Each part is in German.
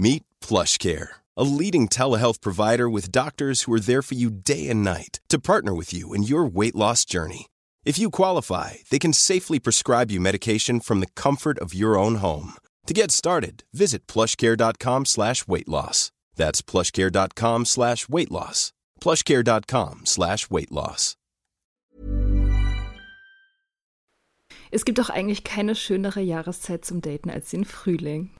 Meet PlushCare, a leading telehealth provider with doctors who are there for you day and night to partner with you in your weight loss journey. If you qualify, they can safely prescribe you medication from the comfort of your own home. To get started, visit plushcare.com slash weight loss. That's plushcare.com slash weight loss. plushcare.com slash weight loss. Es gibt doch eigentlich keine schönere Jahreszeit zum Daten als den Frühling.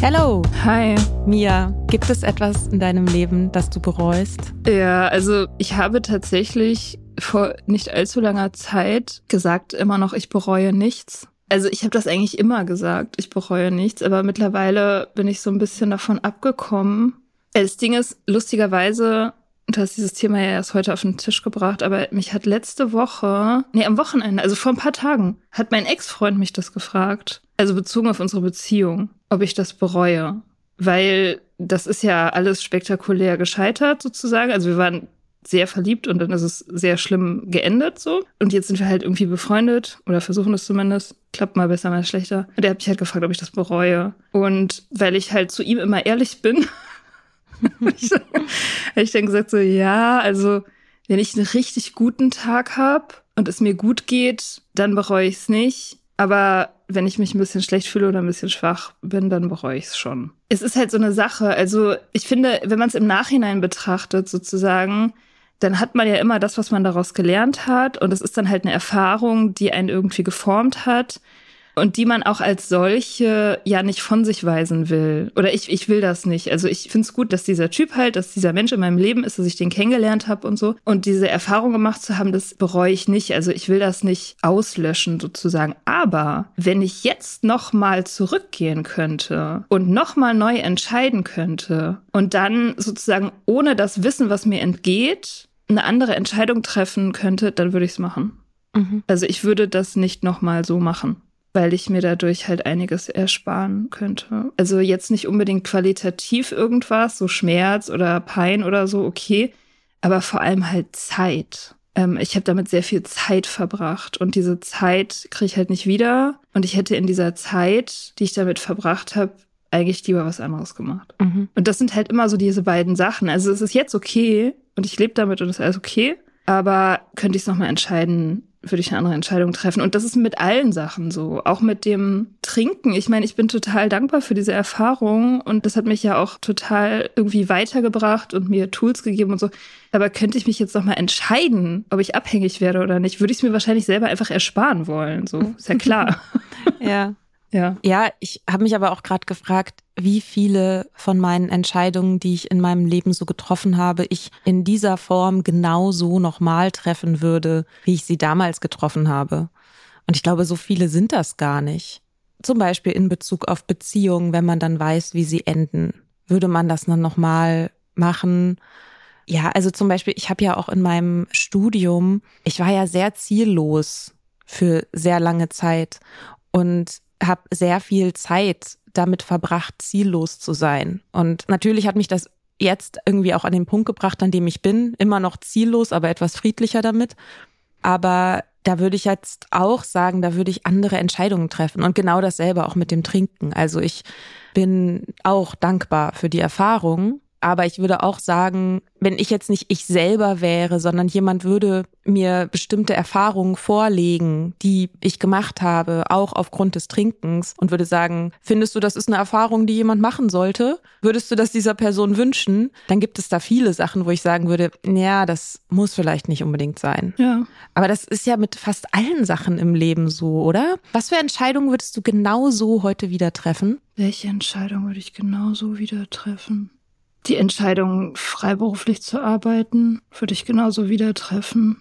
Hello, Hi. Mia. Gibt es etwas in deinem Leben, das du bereust? Ja, also ich habe tatsächlich vor nicht allzu langer Zeit gesagt immer noch, ich bereue nichts. Also ich habe das eigentlich immer gesagt, ich bereue nichts, aber mittlerweile bin ich so ein bisschen davon abgekommen. Äh, Das Ding ist, lustigerweise, du hast dieses Thema ja erst heute auf den Tisch gebracht, aber mich hat letzte Woche, nee, am Wochenende, also vor ein paar Tagen, hat mein Ex-Freund mich das gefragt. Also bezogen auf unsere Beziehung, ob ich das bereue. Weil das ist ja alles spektakulär gescheitert sozusagen. Also wir waren sehr verliebt und dann ist es sehr schlimm geendet so. Und jetzt sind wir halt irgendwie befreundet oder versuchen es zumindest. Klappt mal besser, mal schlechter. Und er hat mich halt gefragt, ob ich das bereue. Und weil ich halt zu ihm immer ehrlich bin, habe ich, dann- gesagt so, ja, also wenn ich einen richtig guten Tag habe und es mir gut geht, dann bereue ich es nicht. Aber wenn ich mich ein bisschen schlecht fühle oder ein bisschen schwach bin, dann bereue ich es schon. Es ist halt so eine Sache. Also ich finde, wenn man es im Nachhinein betrachtet, sozusagen, dann hat man ja immer das, was man daraus gelernt hat. Und es ist dann halt eine Erfahrung, die einen irgendwie geformt hat. Und die man auch als solche ja nicht von sich weisen will. Oder ich, ich will das nicht. Also ich finde es gut, dass dieser Typ halt, dass dieser Mensch in meinem Leben ist, dass ich den kennengelernt habe und so. Und diese Erfahrung gemacht zu haben, das bereue ich nicht. Also ich will das nicht auslöschen sozusagen. Aber wenn ich jetzt noch mal zurückgehen könnte und noch mal neu entscheiden könnte und dann sozusagen ohne das Wissen, was mir entgeht, eine andere Entscheidung treffen könnte, dann würde ich es machen. Mhm. Also ich würde das nicht nochmal so machen, weil ich mir dadurch halt einiges ersparen könnte. Also jetzt nicht unbedingt qualitativ irgendwas, so Schmerz oder Pein oder so, okay, aber vor allem halt Zeit. Ähm, ich habe damit sehr viel Zeit verbracht und diese Zeit kriege ich halt nicht wieder. Und ich hätte in dieser Zeit, die ich damit verbracht habe, eigentlich lieber was anderes gemacht. Mhm. Und das sind halt immer so diese beiden Sachen. Also es ist jetzt okay, und ich lebe damit und es ist alles okay. Aber könnte ich es nochmal entscheiden, würde ich eine andere Entscheidung treffen. Und das ist mit allen Sachen so. Auch mit dem Trinken. Ich meine, ich bin total dankbar für diese Erfahrung und das hat mich ja auch total irgendwie weitergebracht und mir Tools gegeben und so. Aber könnte ich mich jetzt nochmal entscheiden, ob ich abhängig werde oder nicht, würde ich es mir wahrscheinlich selber einfach ersparen wollen. So, ist ja klar. ja. Ja. Ja, ich habe mich aber auch gerade gefragt, wie viele von meinen Entscheidungen, die ich in meinem Leben so getroffen habe, ich in dieser Form genau so nochmal treffen würde, wie ich sie damals getroffen habe. Und ich glaube, so viele sind das gar nicht. Zum Beispiel in Bezug auf Beziehungen, wenn man dann weiß, wie sie enden. Würde man das dann nochmal machen? Ja, also zum Beispiel, ich habe ja auch in meinem Studium, ich war ja sehr ziellos für sehr lange Zeit. Und habe sehr viel Zeit damit verbracht, ziellos zu sein. Und natürlich hat mich das jetzt irgendwie auch an den Punkt gebracht, an dem ich bin. Immer noch ziellos, aber etwas friedlicher damit. Aber da würde ich jetzt auch sagen, da würde ich andere Entscheidungen treffen. Und genau dasselbe auch mit dem Trinken. Also ich bin auch dankbar für die Erfahrung, aber ich würde auch sagen, wenn ich jetzt nicht ich selber wäre, sondern jemand würde mir bestimmte Erfahrungen vorlegen, die ich gemacht habe, auch aufgrund des Trinkens und würde sagen, findest du, das ist eine Erfahrung, die jemand machen sollte? Würdest du das dieser Person wünschen? Dann gibt es da viele Sachen, wo ich sagen würde, ja, das muss vielleicht nicht unbedingt sein. Ja. Aber das ist ja mit fast allen Sachen im Leben so, oder? Was für Entscheidungen würdest du genau so heute wieder treffen? Welche Entscheidung würde ich genau so wieder treffen? Die Entscheidung, freiberuflich zu arbeiten, würde ich genauso wieder treffen.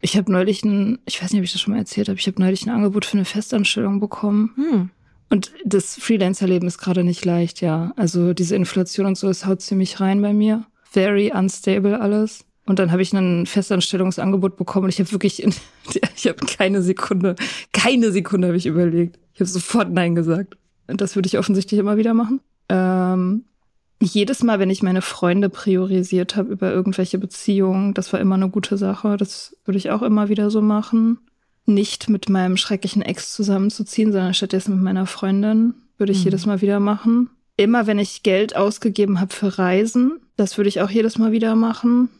Ich habe neulich ein, ich weiß nicht, ob ich das schon mal erzählt habe, ich habe neulich ein Angebot für eine Festanstellung bekommen. Hm. Und das Freelancer-Leben ist gerade nicht leicht, ja. Also diese Inflation und so, es haut ziemlich rein bei mir. Very unstable alles. Und dann habe ich ein Festanstellungsangebot bekommen und ich habe wirklich, in, ich habe keine Sekunde, keine Sekunde habe ich überlegt. Ich habe sofort Nein gesagt. Und das würde ich offensichtlich immer wieder machen. Ähm, jedes Mal, wenn ich meine Freunde priorisiert habe über irgendwelche Beziehungen, das war immer eine gute Sache. Das würde ich auch immer wieder so machen. Nicht mit meinem schrecklichen Ex zusammenzuziehen, sondern stattdessen mit meiner Freundin würde ich mhm. jedes Mal wieder machen. Immer wenn ich Geld ausgegeben habe für Reisen, das würde ich auch jedes Mal wieder machen.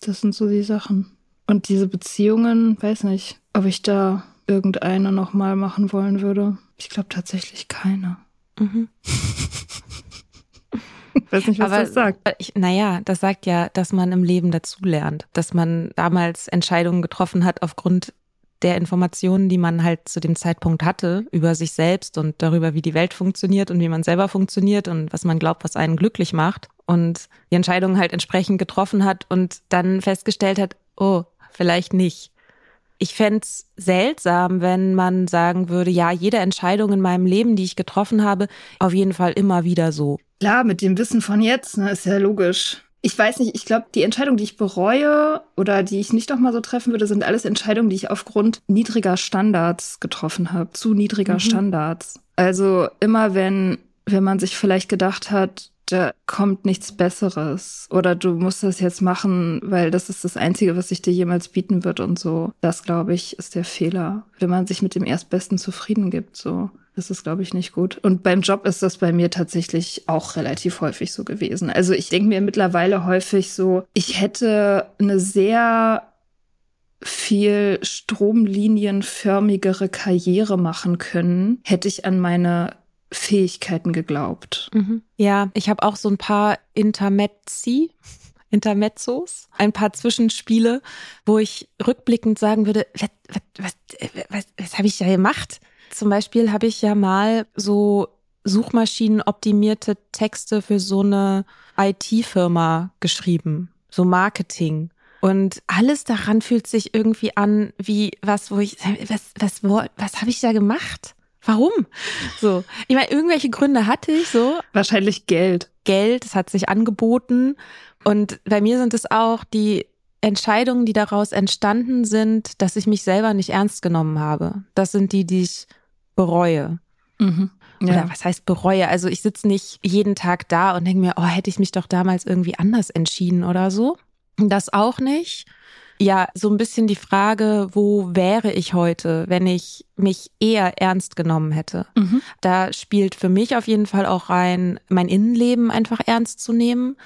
Das sind so die Sachen. Und diese Beziehungen, weiß nicht, ob ich da irgendeine nochmal machen wollen würde. Ich glaube tatsächlich keine. Mhm. weiß nicht, was Aber, das sagt. Ich, naja, das sagt ja, dass man im Leben dazulernt, dass man damals Entscheidungen getroffen hat aufgrund der Informationen, die man halt zu dem Zeitpunkt hatte über sich selbst und darüber, wie die Welt funktioniert und wie man selber funktioniert und was man glaubt, was einen glücklich macht und die Entscheidungen halt entsprechend getroffen hat und dann festgestellt hat, oh, vielleicht nicht. Ich fände seltsam, wenn man sagen würde, ja, jede Entscheidung in meinem Leben, die ich getroffen habe, auf jeden Fall immer wieder so. Klar, mit dem Wissen von jetzt, ne, ist ja logisch. Ich weiß nicht, ich glaube, die Entscheidungen, die ich bereue oder die ich nicht nochmal so treffen würde, sind alles Entscheidungen, die ich aufgrund niedriger Standards getroffen habe, zu niedriger mhm. Standards. Also immer wenn, wenn man sich vielleicht gedacht hat, da kommt nichts Besseres oder du musst das jetzt machen, weil das ist das Einzige, was sich dir jemals bieten wird und so. Das, glaube ich, ist der Fehler, wenn man sich mit dem Erstbesten zufrieden gibt, so. Das ist, glaube ich, nicht gut. Und beim Job ist das bei mir tatsächlich auch relativ häufig so gewesen. Also ich denke mir mittlerweile häufig so, ich hätte eine sehr viel stromlinienförmigere Karriere machen können, hätte ich an meine Fähigkeiten geglaubt. Mhm. Ja, ich habe auch so ein paar Intermezzi, Intermezzos, ein paar Zwischenspiele, wo ich rückblickend sagen würde, was, was, was, was, was habe ich da gemacht? Zum Beispiel habe ich ja mal so suchmaschinenoptimierte Texte für so eine IT-Firma geschrieben, so Marketing. Und alles daran fühlt sich irgendwie an wie was, wo ich, was, was, was habe ich da gemacht? Warum? So, ich meine, irgendwelche Gründe hatte ich so. Wahrscheinlich Geld. Geld, es hat sich angeboten. Und bei mir sind es auch die Entscheidungen, die daraus entstanden sind, dass ich mich selber nicht ernst genommen habe. Das sind die, die ich bereue. Mhm. Ja. Oder was heißt bereue? Also ich sitze nicht jeden Tag da und denke mir, oh, hätte ich mich doch damals irgendwie anders entschieden oder so. Das auch nicht. Ja, so ein bisschen die Frage, wo wäre ich heute, wenn ich mich eher ernst genommen hätte? Mhm. Da spielt für mich auf jeden Fall auch rein, mein Innenleben einfach ernst zu nehmen.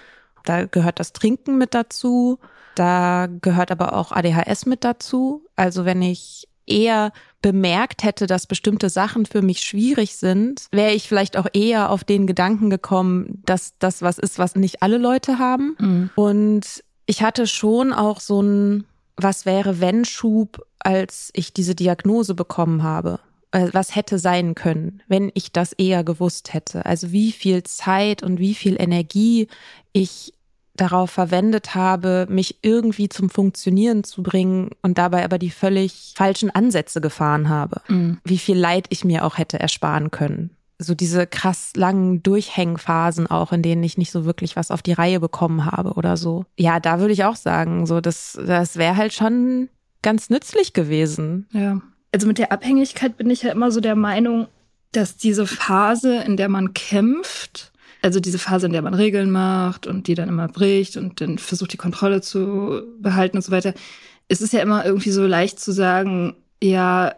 Da gehört das Trinken mit dazu. Da gehört aber auch ADHS mit dazu. Also wenn ich eher bemerkt hätte, dass bestimmte Sachen für mich schwierig sind, wäre ich vielleicht auch eher auf den Gedanken gekommen, dass das was ist, was nicht alle Leute haben. Mhm. Und ich hatte schon auch so ein Was wäre wenn Schub, als ich diese Diagnose bekommen habe. Äh, was hätte sein können, wenn ich das eher gewusst hätte? Also wie viel Zeit und wie viel Energie ich darauf verwendet habe, mich irgendwie zum Funktionieren zu bringen und dabei aber die völlig falschen Ansätze gefahren habe. Mhm. Wie viel Leid ich mir auch hätte ersparen können. So diese krass langen Durchhängphasen auch, in denen ich nicht so wirklich was auf die Reihe bekommen habe oder so. Ja, da würde ich auch sagen, so das, das wäre halt schon ganz nützlich gewesen. Ja. Also mit der Abhängigkeit bin ich ja immer so der Meinung, dass diese Phase, in der man kämpft, also diese Phase, in der man Regeln macht und die dann immer bricht und dann versucht, die Kontrolle zu behalten und so weiter. Es ist ja immer irgendwie so leicht zu sagen, ja,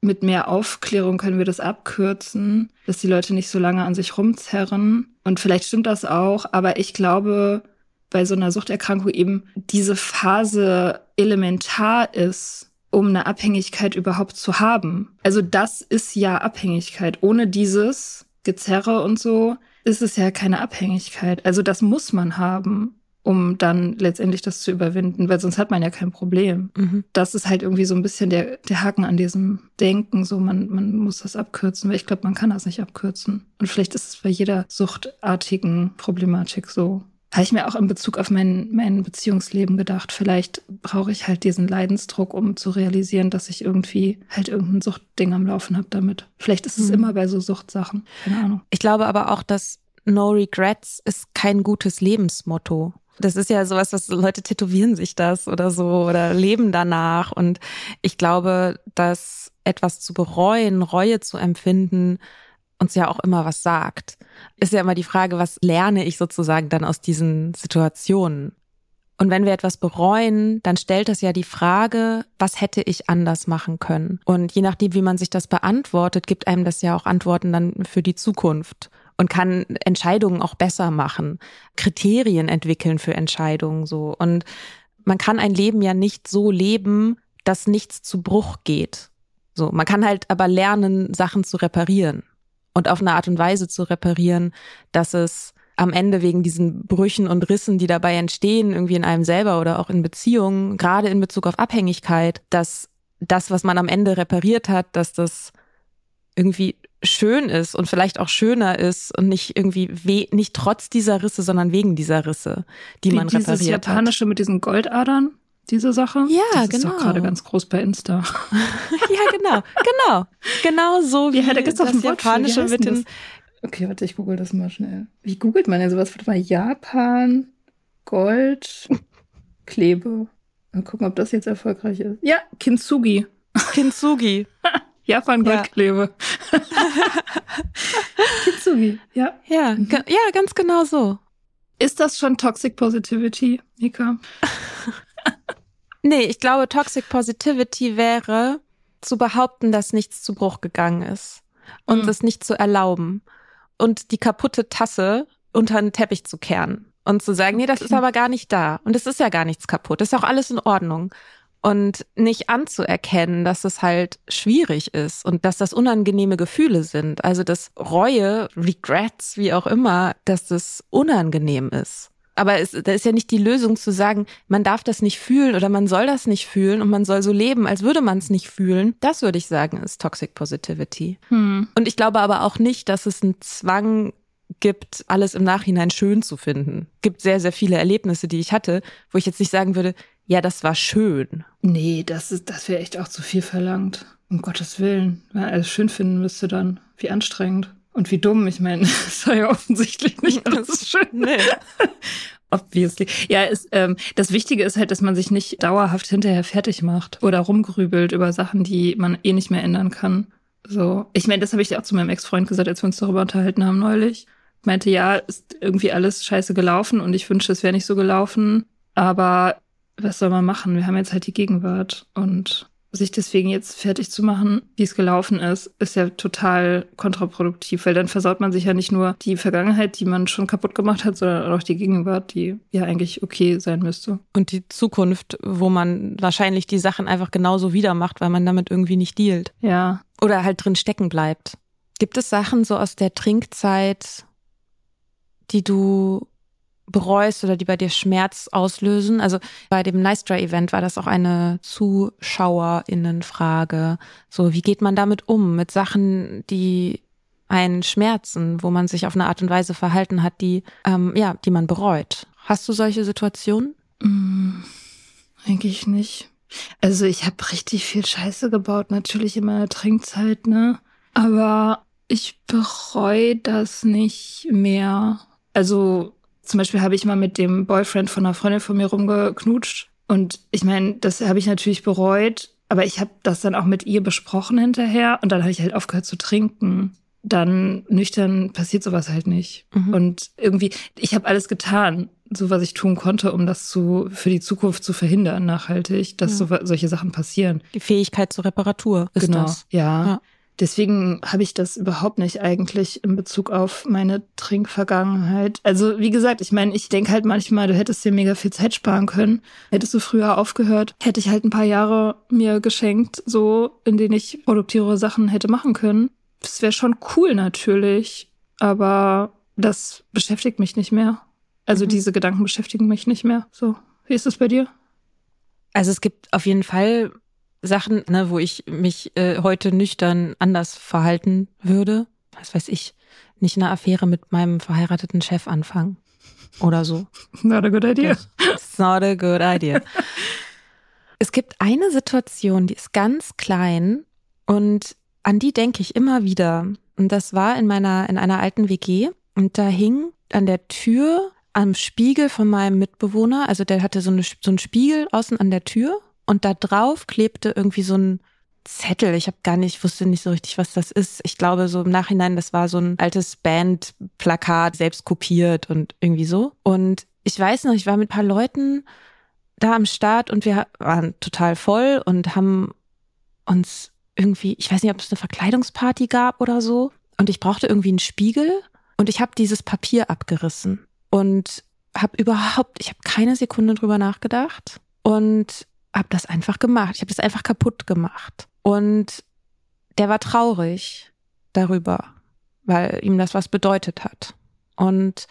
mit mehr Aufklärung können wir das abkürzen, dass die Leute nicht so lange an sich rumzerren. Und vielleicht stimmt das auch, aber ich glaube, bei so einer Suchterkrankung eben diese Phase elementar ist, um eine Abhängigkeit überhaupt zu haben. Also das ist ja Abhängigkeit. Ohne dieses Gezerre und so ist es ja keine Abhängigkeit. Also das muss man haben, um dann letztendlich das zu überwinden, weil sonst hat man ja kein Problem. Mhm. Das ist halt irgendwie so ein bisschen der, der Haken an diesem Denken, so man, man muss das abkürzen, weil ich glaube, man kann das nicht abkürzen. Und vielleicht ist es bei jeder suchtartigen Problematik so. Habe ich mir auch in Bezug auf mein, mein Beziehungsleben gedacht. Vielleicht brauche ich halt diesen Leidensdruck, um zu realisieren, dass ich irgendwie halt irgendein Suchtding am Laufen habe damit. Vielleicht ist es mhm. immer bei so Suchtsachen. Keine Ahnung. Ich glaube aber auch, dass No Regrets ist kein gutes Lebensmotto. Das ist ja sowas, was Leute tätowieren sich das oder so oder leben danach. Und ich glaube, dass etwas zu bereuen, Reue zu empfinden, uns ja auch immer was sagt. Ist ja immer die Frage, was lerne ich sozusagen dann aus diesen Situationen? Und wenn wir etwas bereuen, dann stellt das ja die Frage, was hätte ich anders machen können? Und je nachdem, wie man sich das beantwortet, gibt einem das ja auch Antworten dann für die Zukunft und kann Entscheidungen auch besser machen, Kriterien entwickeln für Entscheidungen so. Und man kann ein Leben ja nicht so leben, dass nichts zu Bruch geht. So, man kann halt aber lernen, Sachen zu reparieren und auf eine Art und Weise zu reparieren, dass es am Ende wegen diesen Brüchen und Rissen, die dabei entstehen, irgendwie in einem selber oder auch in Beziehungen, gerade in Bezug auf Abhängigkeit, dass das, was man am Ende repariert hat, dass das irgendwie schön ist und vielleicht auch schöner ist und nicht irgendwie we nicht trotz dieser Risse, sondern wegen dieser Risse, die Wie man repariert dieses japanische hat. mit diesen Goldadern diese Sache? Ja, das genau. ist doch gerade ganz groß bei Insta. ja, genau, genau, genau so wie ja, da gibt's das japanische mit den. Okay, warte, ich google das mal schnell. Wie googelt man denn sowas? Warte mal, Japan, Gold, Klebe. Mal gucken, ob das jetzt erfolgreich ist. Ja, Kintsugi. Kintsugi. Japan Goldklebe. Ja. Kintsugi, ja. Ja, mhm. ja, ganz genau so. Ist das schon Toxic Positivity, Nika? Nee, ich glaube, Toxic Positivity wäre zu behaupten, dass nichts zu Bruch gegangen ist und mhm. es nicht zu erlauben und die kaputte Tasse unter den Teppich zu kehren und zu sagen, nee, das okay. ist aber gar nicht da und es ist ja gar nichts kaputt, ist auch alles in Ordnung und nicht anzuerkennen, dass es halt schwierig ist und dass das unangenehme Gefühle sind, also dass Reue, Regrets, wie auch immer, dass das unangenehm ist. Aber es, da ist ja nicht die Lösung zu sagen, man darf das nicht fühlen oder man soll das nicht fühlen und man soll so leben, als würde man es nicht fühlen. Das würde ich sagen, ist Toxic Positivity. Hm. Und ich glaube aber auch nicht, dass es einen Zwang gibt, alles im Nachhinein schön zu finden. Gibt sehr, sehr viele Erlebnisse, die ich hatte, wo ich jetzt nicht sagen würde, ja, das war schön. Nee, das ist, das wäre echt auch zu viel verlangt. Um Gottes Willen. Wenn man alles schön finden müsste dann. Wie anstrengend. Und wie dumm, ich meine, das war ja offensichtlich nicht alles schön. Nee. Obviously. Ja, ist, ähm, das Wichtige ist halt, dass man sich nicht dauerhaft hinterher fertig macht oder rumgrübelt über Sachen, die man eh nicht mehr ändern kann. So, ich meine, das habe ich auch zu meinem Ex-Freund gesagt, als wir uns darüber unterhalten haben neulich. Ich meinte, ja, ist irgendwie alles scheiße gelaufen und ich wünschte, es wäre nicht so gelaufen. Aber was soll man machen? Wir haben jetzt halt die Gegenwart und sich deswegen jetzt fertig zu machen, wie es gelaufen ist, ist ja total kontraproduktiv, weil dann versaut man sich ja nicht nur die Vergangenheit, die man schon kaputt gemacht hat, sondern auch die Gegenwart, die ja eigentlich okay sein müsste. Und die Zukunft, wo man wahrscheinlich die Sachen einfach genauso wieder macht, weil man damit irgendwie nicht dealt. Ja. Oder halt drin stecken bleibt. Gibt es Sachen so aus der Trinkzeit, die du bereust oder die bei dir Schmerz auslösen? Also bei dem Nice Dry Event war das auch eine Zuschauerinnenfrage. So, wie geht man damit um? Mit Sachen, die einen schmerzen, wo man sich auf eine Art und Weise verhalten hat, die, ähm, ja, die man bereut. Hast du solche Situationen? Mm, eigentlich nicht. Also ich habe richtig viel Scheiße gebaut, natürlich in meiner Trinkzeit, ne? Aber ich bereue das nicht mehr. Also zum Beispiel habe ich mal mit dem Boyfriend von einer Freundin von mir rumgeknutscht. Und ich meine, das habe ich natürlich bereut, aber ich habe das dann auch mit ihr besprochen hinterher und dann habe ich halt aufgehört zu trinken. Dann nüchtern passiert sowas halt nicht. Mhm. Und irgendwie, ich habe alles getan, so was ich tun konnte, um das zu für die Zukunft zu verhindern, nachhaltig, dass ja. so, solche Sachen passieren. Die Fähigkeit zur Reparatur ist genau, das. Ja. ja. Deswegen habe ich das überhaupt nicht eigentlich in Bezug auf meine Trinkvergangenheit. Also wie gesagt, ich meine, ich denke halt manchmal, du hättest dir mega viel Zeit sparen können. Hättest du früher aufgehört, hätte ich halt ein paar Jahre mir geschenkt, so in denen ich produktivere Sachen hätte machen können. Das wäre schon cool natürlich, aber das beschäftigt mich nicht mehr. Also mhm. diese Gedanken beschäftigen mich nicht mehr. So, wie ist es bei dir? Also es gibt auf jeden Fall Sachen, ne, wo ich mich äh, heute nüchtern anders verhalten würde. Was weiß ich, nicht eine Affäre mit meinem verheirateten Chef anfangen oder so. Not a good idea. It's not a good idea. es gibt eine Situation, die ist ganz klein und an die denke ich immer wieder. Und das war in meiner, in einer alten WG. Und da hing an der Tür am Spiegel von meinem Mitbewohner, also der hatte so, eine, so einen Spiegel außen an der Tür und da drauf klebte irgendwie so ein Zettel. Ich habe gar nicht, wusste nicht so richtig, was das ist. Ich glaube, so im Nachhinein, das war so ein altes Bandplakat, selbst kopiert und irgendwie so. Und ich weiß noch, ich war mit ein paar Leuten da am Start und wir waren total voll und haben uns irgendwie, ich weiß nicht, ob es eine Verkleidungsparty gab oder so. Und ich brauchte irgendwie einen Spiegel und ich habe dieses Papier abgerissen und habe überhaupt, ich habe keine Sekunde drüber nachgedacht und habe das einfach gemacht. Ich habe das einfach kaputt gemacht. Und der war traurig darüber, weil ihm das was bedeutet hat. Und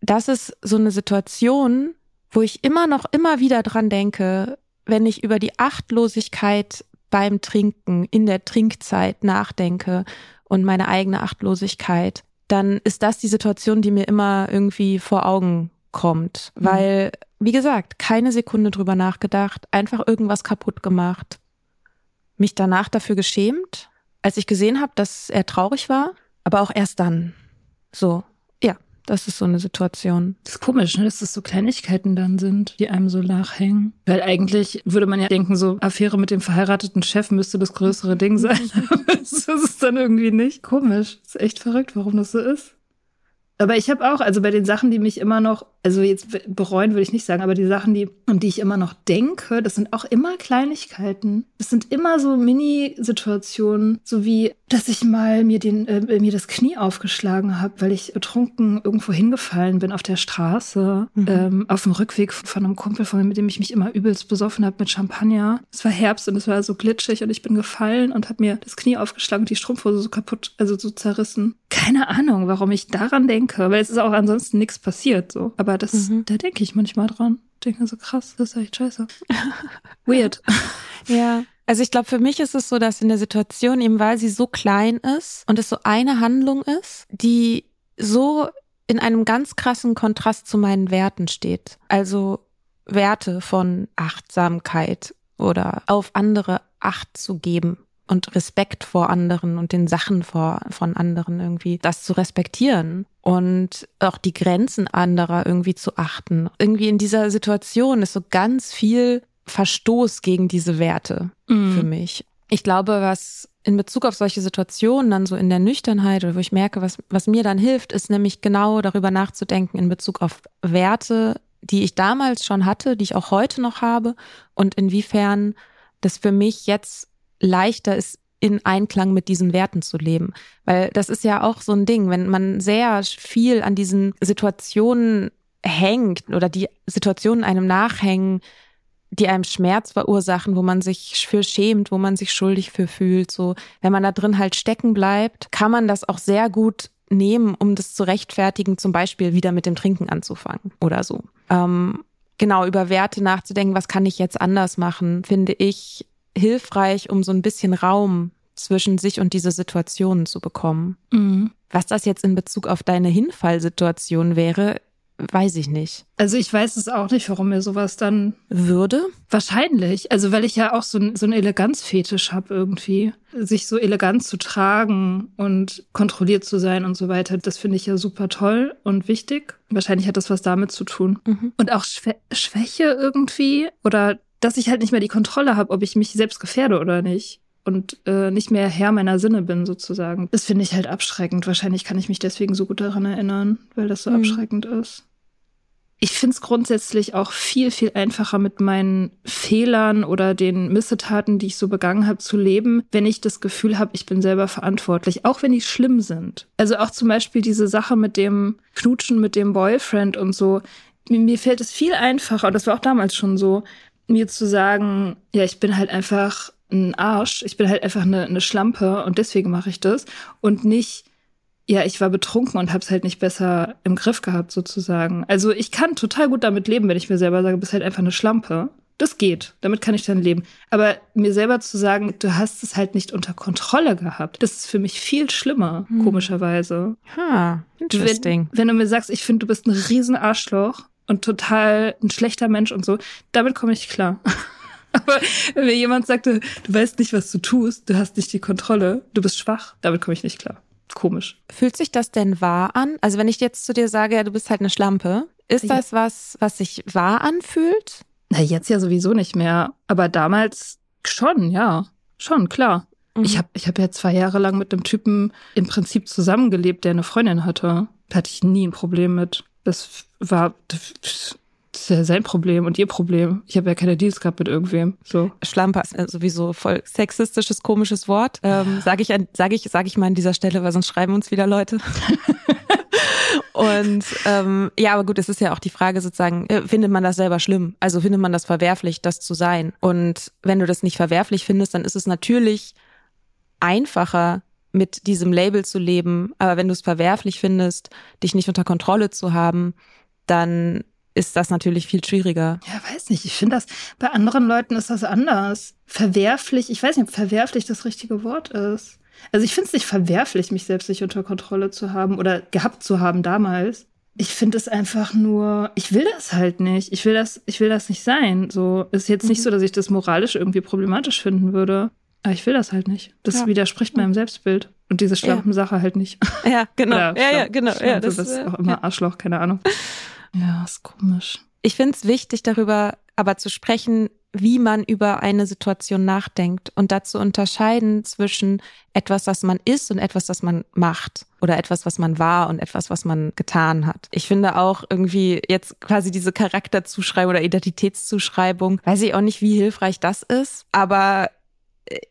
das ist so eine Situation, wo ich immer noch immer wieder dran denke, wenn ich über die Achtlosigkeit beim Trinken in der Trinkzeit nachdenke und meine eigene Achtlosigkeit, dann ist das die Situation, die mir immer irgendwie vor Augen kommt, mhm. weil wie gesagt, keine Sekunde drüber nachgedacht, einfach irgendwas kaputt gemacht. Mich danach dafür geschämt, als ich gesehen habe, dass er traurig war, aber auch erst dann. So, ja, das ist so eine Situation. Das ist komisch, ne, dass das so Kleinigkeiten dann sind, die einem so nachhängen. Weil eigentlich würde man ja denken, so Affäre mit dem verheirateten Chef müsste das größere Ding sein. das ist es dann irgendwie nicht. Komisch. Das ist echt verrückt, warum das so ist. Aber ich habe auch, also bei den Sachen, die mich immer noch, also jetzt bereuen würde ich nicht sagen, aber die Sachen, die, an die ich immer noch denke, das sind auch immer Kleinigkeiten. Das sind immer so Mini-Situationen, so wie, dass ich mal mir den, äh, mir das Knie aufgeschlagen habe, weil ich betrunken irgendwo hingefallen bin auf der Straße, mhm. ähm, auf dem Rückweg von einem Kumpel von mir, mit dem ich mich immer übelst besoffen habe mit Champagner. Es war Herbst und es war so glitschig und ich bin gefallen und habe mir das Knie aufgeschlagen und die Strumpfhose so kaputt, also so zerrissen. Keine Ahnung, warum ich daran denke weil es ist auch ansonsten nichts passiert so. Aber das, mhm. da denke ich manchmal dran. Denke so krass, das ist echt scheiße. Weird. ja. Also ich glaube, für mich ist es so, dass in der Situation, eben weil sie so klein ist und es so eine Handlung ist, die so in einem ganz krassen Kontrast zu meinen Werten steht. Also Werte von Achtsamkeit oder auf andere Acht zu geben und Respekt vor anderen und den Sachen vor, von anderen irgendwie, das zu respektieren und auch die Grenzen anderer irgendwie zu achten. Irgendwie in dieser Situation ist so ganz viel Verstoß gegen diese Werte mm. für mich. Ich glaube, was in Bezug auf solche Situationen dann so in der Nüchternheit oder wo ich merke, was, was mir dann hilft, ist nämlich genau darüber nachzudenken in Bezug auf Werte, die ich damals schon hatte, die ich auch heute noch habe und inwiefern das für mich jetzt leichter ist, in Einklang mit diesen Werten zu leben. Weil das ist ja auch so ein Ding, wenn man sehr viel an diesen Situationen hängt oder die Situationen einem nachhängen, die einem Schmerz verursachen, wo man sich für schämt, wo man sich schuldig für fühlt. So, wenn man da drin halt stecken bleibt, kann man das auch sehr gut nehmen, um das zu rechtfertigen, zum Beispiel wieder mit dem Trinken anzufangen oder so. Ähm, genau, über Werte nachzudenken, was kann ich jetzt anders machen, finde ich hilfreich, um so ein bisschen Raum zwischen sich und diese Situationen zu bekommen. Mhm. Was das jetzt in Bezug auf deine Hinfallsituation wäre, weiß ich nicht. Also ich weiß es auch nicht, warum mir sowas dann würde. Wahrscheinlich. Also weil ich ja auch so, so einen Eleganzfetisch habe irgendwie. Sich so elegant zu tragen und kontrolliert zu sein und so weiter, das finde ich ja super toll und wichtig. Wahrscheinlich hat das was damit zu tun. Mhm. Und auch Schwä Schwäche irgendwie oder dass ich halt nicht mehr die Kontrolle habe, ob ich mich selbst gefährde oder nicht und äh, nicht mehr Herr meiner Sinne bin, sozusagen. Das finde ich halt abschreckend. Wahrscheinlich kann ich mich deswegen so gut daran erinnern, weil das so mhm. abschreckend ist. Ich finde es grundsätzlich auch viel, viel einfacher mit meinen Fehlern oder den Missetaten, die ich so begangen habe, zu leben, wenn ich das Gefühl habe, ich bin selber verantwortlich, auch wenn die schlimm sind. Also auch zum Beispiel diese Sache mit dem Knutschen mit dem Boyfriend und so. Mir fällt es viel einfacher, und das war auch damals schon so, mir zu sagen, ja, ich bin halt einfach ein Arsch, ich bin halt einfach eine, eine Schlampe und deswegen mache ich das und nicht, ja, ich war betrunken und hab's halt nicht besser im Griff gehabt sozusagen. Also ich kann total gut damit leben, wenn ich mir selber sage, du bist halt einfach eine Schlampe. Das geht, damit kann ich dann leben. Aber mir selber zu sagen, du hast es halt nicht unter Kontrolle gehabt, das ist für mich viel schlimmer, hm. komischerweise. Ha, interesting. Wenn, wenn du mir sagst, ich finde, du bist ein Riesenarschloch und total ein schlechter Mensch und so, damit komme ich klar. Aber wenn mir jemand sagte, du weißt nicht, was du tust, du hast nicht die Kontrolle, du bist schwach, damit komme ich nicht klar. Komisch. Fühlt sich das denn wahr an? Also wenn ich jetzt zu dir sage, ja, du bist halt eine Schlampe, ist das was, was sich wahr anfühlt? Na, jetzt ja sowieso nicht mehr. Aber damals schon, ja. Schon, klar. Mhm. Ich habe ich hab ja zwei Jahre lang mit einem Typen im Prinzip zusammengelebt, der eine Freundin hatte. Da hatte ich nie ein Problem mit. Das war das ist ja sein Problem und ihr Problem. Ich habe ja keine Deals gehabt mit irgendwem. So. Schlampe ist sowieso voll sexistisches, komisches Wort. Ähm, sage ich, sag ich, sag ich mal an dieser Stelle, weil sonst schreiben uns wieder Leute. und ähm, ja, aber gut, es ist ja auch die Frage sozusagen, äh, findet man das selber schlimm? Also findet man das verwerflich, das zu sein? Und wenn du das nicht verwerflich findest, dann ist es natürlich einfacher, mit diesem Label zu leben. Aber wenn du es verwerflich findest, dich nicht unter Kontrolle zu haben, dann ist das natürlich viel schwieriger. Ja, weiß nicht. Ich finde das, bei anderen Leuten ist das anders. Verwerflich, ich weiß nicht, ob verwerflich das richtige Wort ist. Also ich finde es nicht verwerflich, mich selbst nicht unter Kontrolle zu haben oder gehabt zu haben damals. Ich finde es einfach nur, ich will das halt nicht. Ich will das, ich will das nicht sein. So ist jetzt nicht mhm. so, dass ich das moralisch irgendwie problematisch finden würde. Aber ich will das halt nicht. Das ja. widerspricht meinem Selbstbild. Und diese Schlampensache ja. halt nicht. Ja, genau. ja, ja, genau. Ja, das, das ist auch immer Arschloch, keine Ahnung. Ja, ist komisch. Ich finde es wichtig, darüber aber zu sprechen, wie man über eine Situation nachdenkt und dazu unterscheiden zwischen etwas, was man ist und etwas, was man macht oder etwas, was man war und etwas, was man getan hat. Ich finde auch irgendwie jetzt quasi diese Charakterzuschreibung oder Identitätszuschreibung, weiß ich auch nicht, wie hilfreich das ist, aber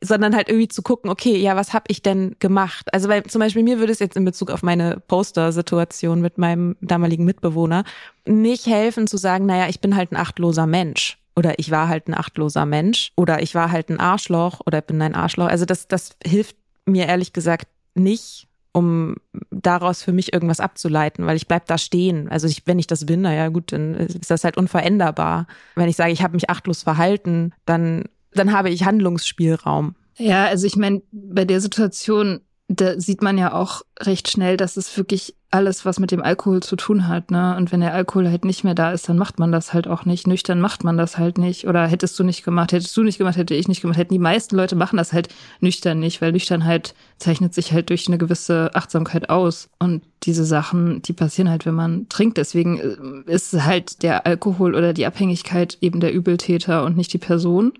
sondern halt irgendwie zu gucken, okay, ja, was habe ich denn gemacht? Also weil zum Beispiel mir würde es jetzt in Bezug auf meine Poster-Situation mit meinem damaligen Mitbewohner nicht helfen zu sagen, naja, ich bin halt ein achtloser Mensch oder ich war halt ein achtloser Mensch oder ich war halt ein Arschloch oder bin ein Arschloch. Also das, das hilft mir ehrlich gesagt nicht, um daraus für mich irgendwas abzuleiten, weil ich bleib da stehen. Also ich, wenn ich das bin, naja gut, dann ist das halt unveränderbar. Wenn ich sage, ich habe mich achtlos verhalten, dann dann habe ich Handlungsspielraum. Ja, also ich meine, bei der Situation, da sieht man ja auch recht schnell, dass es wirklich alles, was mit dem Alkohol zu tun hat, ne? Und wenn der Alkohol halt nicht mehr da ist, dann macht man das halt auch nicht. Nüchtern macht man das halt nicht. Oder hättest du nicht gemacht, hättest du nicht gemacht, hätte ich nicht gemacht. Hätten die meisten Leute machen das halt nüchtern nicht, weil Nüchternheit zeichnet sich halt durch eine gewisse Achtsamkeit aus. Und diese Sachen, die passieren halt, wenn man trinkt. Deswegen äh, ist halt der Alkohol oder die Abhängigkeit eben der Übeltäter und nicht die Person.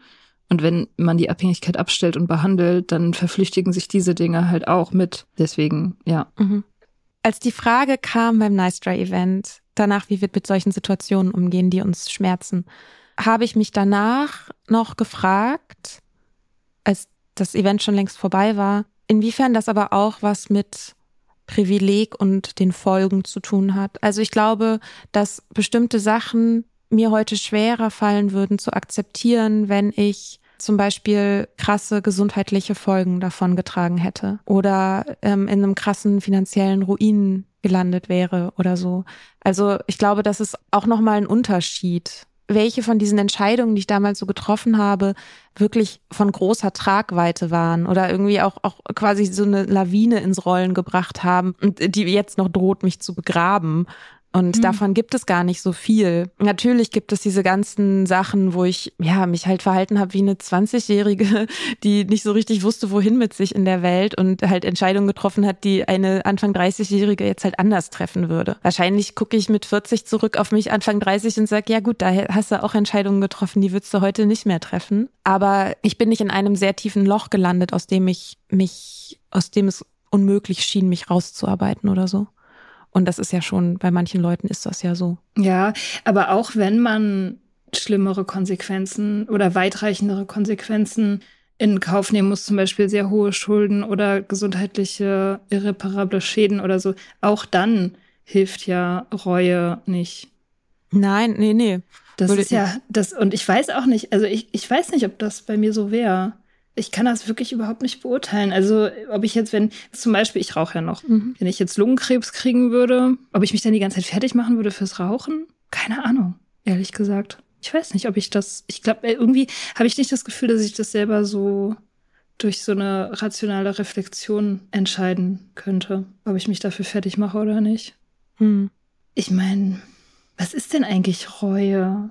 Und wenn man die Abhängigkeit abstellt und behandelt, dann verflüchtigen sich diese Dinge halt auch mit. Deswegen, ja. Mhm. Als die Frage kam beim Nice Dry Event, danach, wie wir mit solchen Situationen umgehen, die uns schmerzen, habe ich mich danach noch gefragt, als das Event schon längst vorbei war, inwiefern das aber auch was mit Privileg und den Folgen zu tun hat. Also ich glaube, dass bestimmte Sachen mir heute schwerer fallen würden zu akzeptieren, wenn ich zum Beispiel krasse gesundheitliche Folgen davon getragen hätte oder ähm, in einem krassen finanziellen Ruin gelandet wäre oder so. Also ich glaube, das ist auch nochmal ein Unterschied. Welche von diesen Entscheidungen, die ich damals so getroffen habe, wirklich von großer Tragweite waren oder irgendwie auch, auch quasi so eine Lawine ins Rollen gebracht haben und die jetzt noch droht, mich zu begraben. Und mhm. davon gibt es gar nicht so viel. Natürlich gibt es diese ganzen Sachen, wo ich ja mich halt verhalten habe wie eine 20-Jährige, die nicht so richtig wusste, wohin mit sich in der Welt und halt Entscheidungen getroffen hat, die eine Anfang 30-Jährige jetzt halt anders treffen würde. Wahrscheinlich gucke ich mit 40 zurück auf mich Anfang 30 und sage, ja gut, da hast du auch Entscheidungen getroffen, die würdest du heute nicht mehr treffen. Aber ich bin nicht in einem sehr tiefen Loch gelandet, aus dem ich mich, aus dem es unmöglich schien, mich rauszuarbeiten oder so. Und das ist ja schon, bei manchen Leuten ist das ja so. Ja, aber auch wenn man schlimmere Konsequenzen oder weitreichendere Konsequenzen in Kauf nehmen muss, zum Beispiel sehr hohe Schulden oder gesundheitliche irreparable Schäden oder so, auch dann hilft ja Reue nicht. Nein, nee, nee. Das Würde ist ja, das, und ich weiß auch nicht, also ich, ich weiß nicht, ob das bei mir so wäre ich kann das wirklich überhaupt nicht beurteilen. Also, ob ich jetzt, wenn, zum Beispiel, ich rauche ja noch, mhm. wenn ich jetzt Lungenkrebs kriegen würde, ob ich mich dann die ganze Zeit fertig machen würde fürs Rauchen? Keine Ahnung, ehrlich gesagt. Ich weiß nicht, ob ich das, ich glaube, äh, irgendwie habe ich nicht das Gefühl, dass ich das selber so durch so eine rationale Reflexion entscheiden könnte, ob ich mich dafür fertig mache oder nicht. Mhm. Ich meine, was ist denn eigentlich Reue?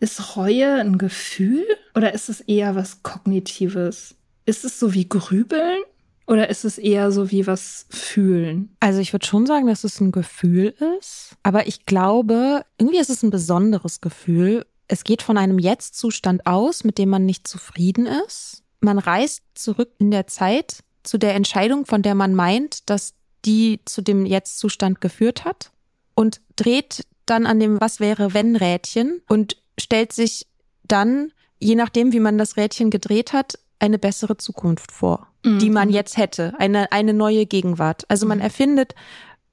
Ist Reue ein Gefühl oder ist es eher was Kognitives? Ist es so wie Grübeln oder ist es eher so wie was fühlen? Also ich würde schon sagen, dass es ein Gefühl ist, aber ich glaube, irgendwie ist es ein besonderes Gefühl. Es geht von einem Jetzt-Zustand aus, mit dem man nicht zufrieden ist. Man reist zurück in der Zeit zu der Entscheidung, von der man meint, dass die zu dem Jetzt-Zustand geführt hat und dreht dann an dem Was wäre wenn Rädchen und stellt sich dann, je nachdem, wie man das Rädchen gedreht hat, eine bessere Zukunft vor, mhm. die man jetzt hätte, eine, eine neue Gegenwart. Also man mhm. erfindet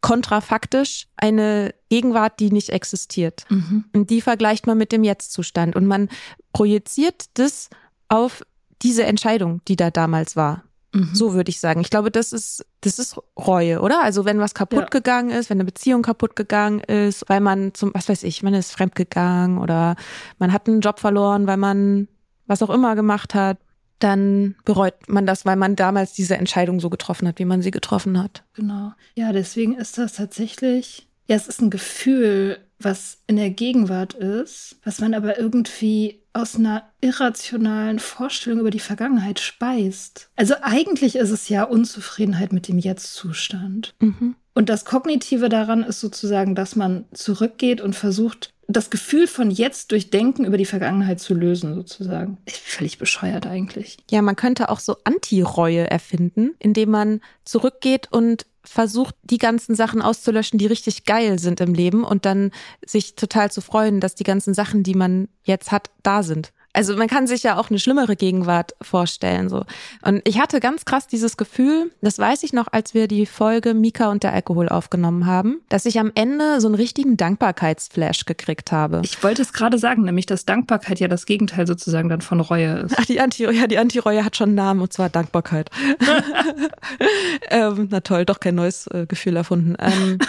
kontrafaktisch eine Gegenwart, die nicht existiert. Mhm. Und die vergleicht man mit dem Jetztzustand. Und man projiziert das auf diese Entscheidung, die da damals war. Mhm. So würde ich sagen. Ich glaube, das ist, das ist Reue, oder? Also wenn was kaputt ja. gegangen ist, wenn eine Beziehung kaputt gegangen ist, weil man zum, was weiß ich, man ist fremdgegangen oder man hat einen Job verloren, weil man was auch immer gemacht hat, dann bereut man das, weil man damals diese Entscheidung so getroffen hat, wie man sie getroffen hat. Genau. Ja, deswegen ist das tatsächlich, ja, es ist ein Gefühl, was in der Gegenwart ist, was man aber irgendwie aus einer irrationalen Vorstellung über die Vergangenheit speist. Also eigentlich ist es ja Unzufriedenheit mit dem Jetzt-Zustand. Mhm. Und das Kognitive daran ist sozusagen, dass man zurückgeht und versucht, das Gefühl von jetzt durch Denken über die Vergangenheit zu lösen, sozusagen. Völlig bescheuert eigentlich. Ja, man könnte auch so Anti-Reue erfinden, indem man zurückgeht und versucht, die ganzen Sachen auszulöschen, die richtig geil sind im Leben und dann sich total zu freuen, dass die ganzen Sachen, die man jetzt hat, da sind. Also man kann sich ja auch eine schlimmere Gegenwart vorstellen, so. Und ich hatte ganz krass dieses Gefühl, das weiß ich noch, als wir die Folge Mika und der Alkohol aufgenommen haben, dass ich am Ende so einen richtigen Dankbarkeitsflash gekriegt habe. Ich wollte es gerade sagen, nämlich, dass Dankbarkeit ja das Gegenteil sozusagen dann von Reue ist. Ach, die Anti, ja, die Anti-Reue hat schon einen Namen und zwar Dankbarkeit. ähm, na toll, doch kein neues äh, Gefühl erfunden. Ähm,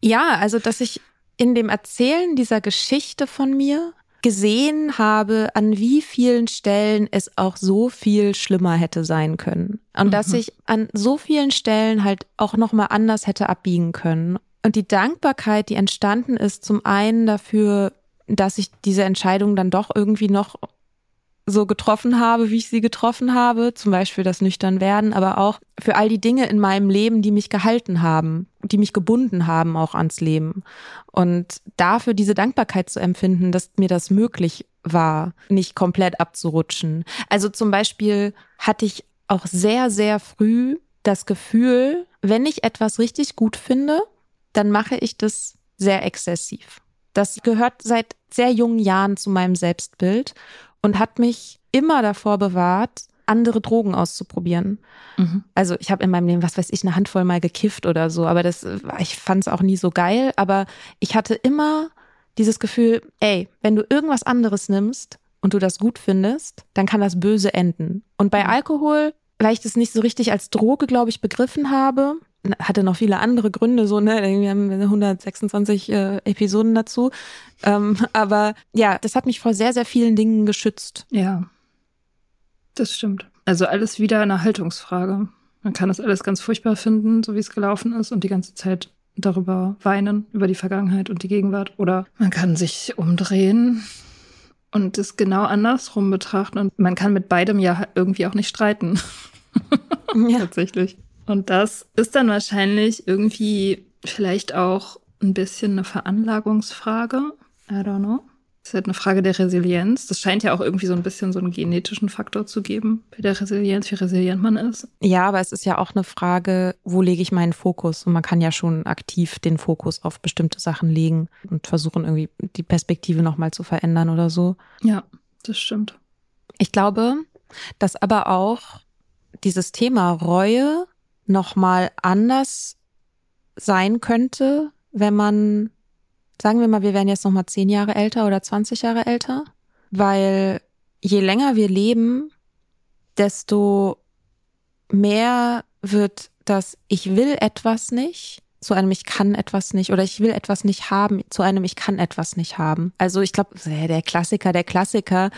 ja, also, dass ich in dem Erzählen dieser Geschichte von mir gesehen habe, an wie vielen Stellen es auch so viel schlimmer hätte sein können. Und mhm. dass ich an so vielen Stellen halt auch nochmal anders hätte abbiegen können. Und die Dankbarkeit, die entstanden ist, zum einen dafür, dass ich diese Entscheidung dann doch irgendwie noch so getroffen habe, wie ich sie getroffen habe, zum Beispiel das Nüchternwerden, aber auch für all die Dinge in meinem Leben, die mich gehalten haben, die mich gebunden haben auch ans Leben. Und dafür diese Dankbarkeit zu empfinden, dass mir das möglich war, nicht komplett abzurutschen. Also zum Beispiel hatte ich auch sehr, sehr früh das Gefühl, wenn ich etwas richtig gut finde, dann mache ich das sehr exzessiv. Das gehört seit sehr jungen Jahren zu meinem Selbstbild und hat mich immer davor bewahrt, andere Drogen auszuprobieren. Mhm. Also ich habe in meinem Leben, was weiß ich, eine Handvoll mal gekifft oder so, aber das, ich fand es auch nie so geil. Aber ich hatte immer dieses Gefühl, ey, wenn du irgendwas anderes nimmst und du das gut findest, dann kann das böse enden. Und bei mhm. Alkohol, weil ich das nicht so richtig als Droge, glaube ich, begriffen habe, hatte noch viele andere Gründe, so, ne? Wir haben 126 äh, Episoden dazu. Ähm, aber ja, das hat mich vor sehr, sehr vielen Dingen geschützt. Ja. Das stimmt. Also alles wieder eine Haltungsfrage. Man kann das alles ganz furchtbar finden, so wie es gelaufen ist, und die ganze Zeit darüber weinen, über die Vergangenheit und die Gegenwart. Oder man kann sich umdrehen und es genau andersrum betrachten. Und man kann mit beidem ja irgendwie auch nicht streiten. ja. Tatsächlich. Und das ist dann wahrscheinlich irgendwie vielleicht auch ein bisschen eine Veranlagungsfrage. I don't know. Das ist halt eine Frage der Resilienz. Das scheint ja auch irgendwie so ein bisschen so einen genetischen Faktor zu geben bei der Resilienz, wie resilient man ist. Ja, aber es ist ja auch eine Frage, wo lege ich meinen Fokus? Und man kann ja schon aktiv den Fokus auf bestimmte Sachen legen und versuchen, irgendwie die Perspektive nochmal zu verändern oder so. Ja, das stimmt. Ich glaube, dass aber auch dieses Thema Reue nochmal anders sein könnte, wenn man, sagen wir mal, wir wären jetzt nochmal zehn Jahre älter oder 20 Jahre älter, weil je länger wir leben, desto mehr wird das Ich will etwas nicht zu einem Ich kann etwas nicht oder ich will etwas nicht haben zu einem Ich kann etwas nicht haben. Also ich glaube, der Klassiker, der Klassiker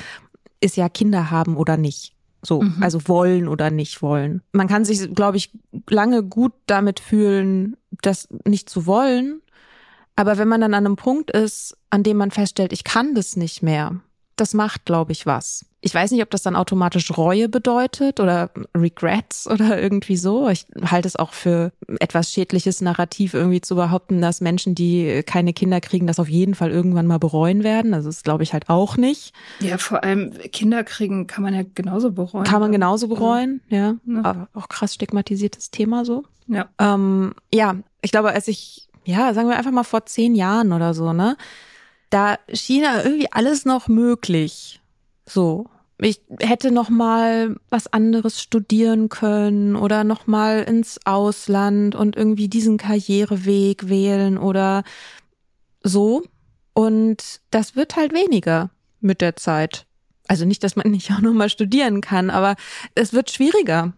ist ja Kinder haben oder nicht. So, mhm. also wollen oder nicht wollen. Man kann sich, glaube ich, lange gut damit fühlen, das nicht zu wollen. Aber wenn man dann an einem Punkt ist, an dem man feststellt, ich kann das nicht mehr, das macht, glaube ich, was. Ich weiß nicht, ob das dann automatisch Reue bedeutet oder Regrets oder irgendwie so. Ich halte es auch für etwas schädliches Narrativ, irgendwie zu behaupten, dass Menschen, die keine Kinder kriegen, das auf jeden Fall irgendwann mal bereuen werden. Also das glaube ich halt auch nicht. Ja, vor allem Kinder kriegen kann man ja genauso bereuen. Kann man genauso bereuen, ja. ja. Aber auch krass stigmatisiertes Thema so. Ja. Ähm, ja, ich glaube, als ich, ja, sagen wir einfach mal vor zehn Jahren oder so, ne? Da schien ja irgendwie alles noch möglich. So ich hätte noch mal was anderes studieren können oder noch mal ins Ausland und irgendwie diesen Karriereweg wählen oder so und das wird halt weniger mit der Zeit. Also nicht, dass man nicht auch noch mal studieren kann, aber es wird schwieriger.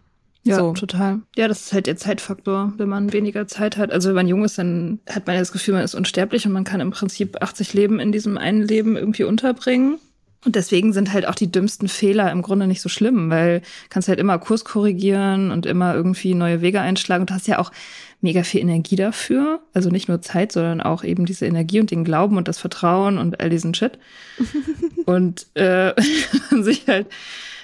Ja, so. total. Ja, das ist halt der Zeitfaktor. Wenn man weniger Zeit hat, also wenn man jung ist, dann hat man ja das Gefühl, man ist unsterblich und man kann im Prinzip 80 Leben in diesem einen Leben irgendwie unterbringen. Und deswegen sind halt auch die dümmsten Fehler im Grunde nicht so schlimm, weil kannst halt immer Kurs korrigieren und immer irgendwie neue Wege einschlagen. Und du hast ja auch mega viel Energie dafür. Also nicht nur Zeit, sondern auch eben diese Energie und den Glauben und das Vertrauen und all diesen Shit. und äh, man sich halt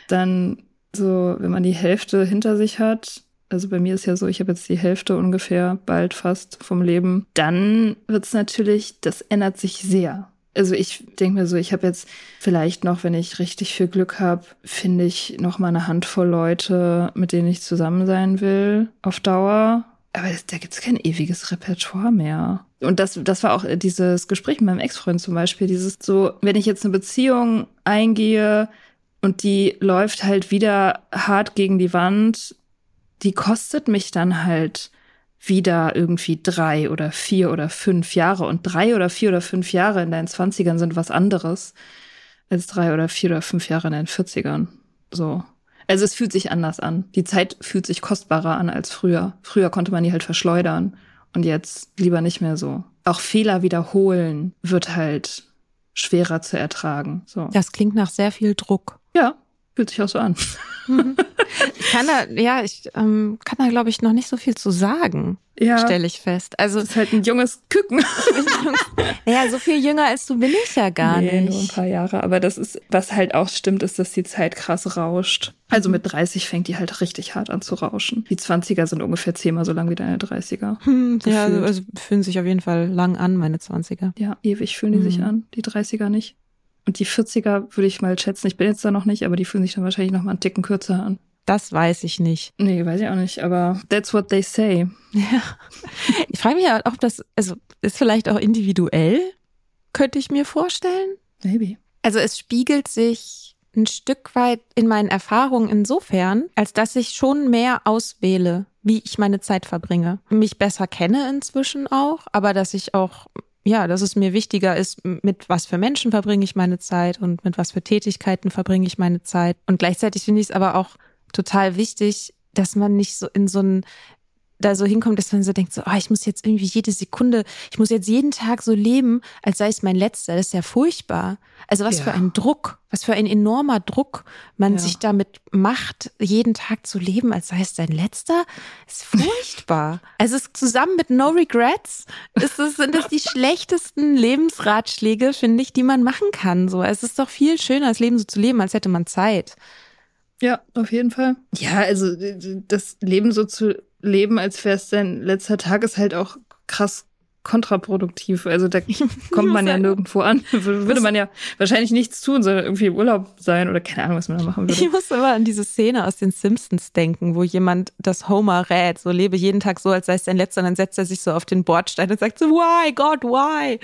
dann so, wenn man die Hälfte hinter sich hat, also bei mir ist ja so, ich habe jetzt die Hälfte ungefähr bald fast vom Leben, dann wird's natürlich, das ändert sich sehr also ich denke mir so, ich habe jetzt vielleicht noch, wenn ich richtig viel Glück habe, finde ich noch mal eine Handvoll Leute, mit denen ich zusammen sein will auf Dauer. Aber das, da gibt es kein ewiges Repertoire mehr. Und das, das war auch dieses Gespräch mit meinem Ex-Freund zum Beispiel. Dieses so, wenn ich jetzt eine Beziehung eingehe und die läuft halt wieder hart gegen die Wand, die kostet mich dann halt wieder irgendwie drei oder vier oder fünf Jahre. Und drei oder vier oder fünf Jahre in deinen Zwanzigern sind was anderes als drei oder vier oder fünf Jahre in deinen Vierzigern. So. Also es fühlt sich anders an. Die Zeit fühlt sich kostbarer an als früher. Früher konnte man die halt verschleudern und jetzt lieber nicht mehr so. Auch Fehler wiederholen wird halt schwerer zu ertragen. So. Das klingt nach sehr viel Druck. Ja, fühlt sich auch so an. Mhm. Ich kann da, ja, ich ähm, kann da, glaube ich, noch nicht so viel zu sagen. Ja. Stelle ich fest. Also. Das ist halt ein junges Küken. naja, so viel jünger als du bin ich ja gar nee, nicht. nur ein paar Jahre. Aber das ist, was halt auch stimmt, ist, dass die Zeit krass rauscht. Also mit 30 fängt die halt richtig hart an zu rauschen. Die 20er sind ungefähr zehnmal so lang wie deine 30er. Hm, ja, also, also fühlen sich auf jeden Fall lang an, meine 20er. Ja, ewig fühlen die mhm. sich an. Die 30er nicht. Und die 40er würde ich mal schätzen, ich bin jetzt da noch nicht, aber die fühlen sich dann wahrscheinlich noch mal einen Ticken kürzer an. Das weiß ich nicht. Nee, weiß ich auch nicht, aber that's what they say. Ja. Ich frage mich ja, ob das, also ist vielleicht auch individuell, könnte ich mir vorstellen. Maybe. Also es spiegelt sich ein Stück weit in meinen Erfahrungen insofern, als dass ich schon mehr auswähle, wie ich meine Zeit verbringe. Mich besser kenne inzwischen auch, aber dass ich auch ja, dass es mir wichtiger ist, mit was für Menschen verbringe ich meine Zeit und mit was für Tätigkeiten verbringe ich meine Zeit. Und gleichzeitig finde ich es aber auch total wichtig, dass man nicht so in so ein da so hinkommt, dass man so denkt, so, oh, ich muss jetzt irgendwie jede Sekunde, ich muss jetzt jeden Tag so leben, als sei es mein letzter. Das ist ja furchtbar. Also was ja. für ein Druck, was für ein enormer Druck man ja. sich damit macht, jeden Tag zu leben, als sei es sein letzter, ist furchtbar. also es zusammen mit No Regrets ist es, sind das die schlechtesten Lebensratschläge, finde ich, die man machen kann. So, es ist doch viel schöner, das Leben so zu leben, als hätte man Zeit. Ja, auf jeden Fall. Ja, also das Leben so zu leben, als wäre es dein letzter Tag, ist halt auch krass kontraproduktiv. Also da kommt man ja nirgendwo an. Würde man ja wahrscheinlich nichts tun, sondern irgendwie im Urlaub sein oder keine Ahnung, was man da machen würde. Ich muss immer an diese Szene aus den Simpsons denken, wo jemand das Homer rät, so lebe jeden Tag so, als sei es dein letzter, und dann setzt er sich so auf den Bordstein und sagt so, why, God, why?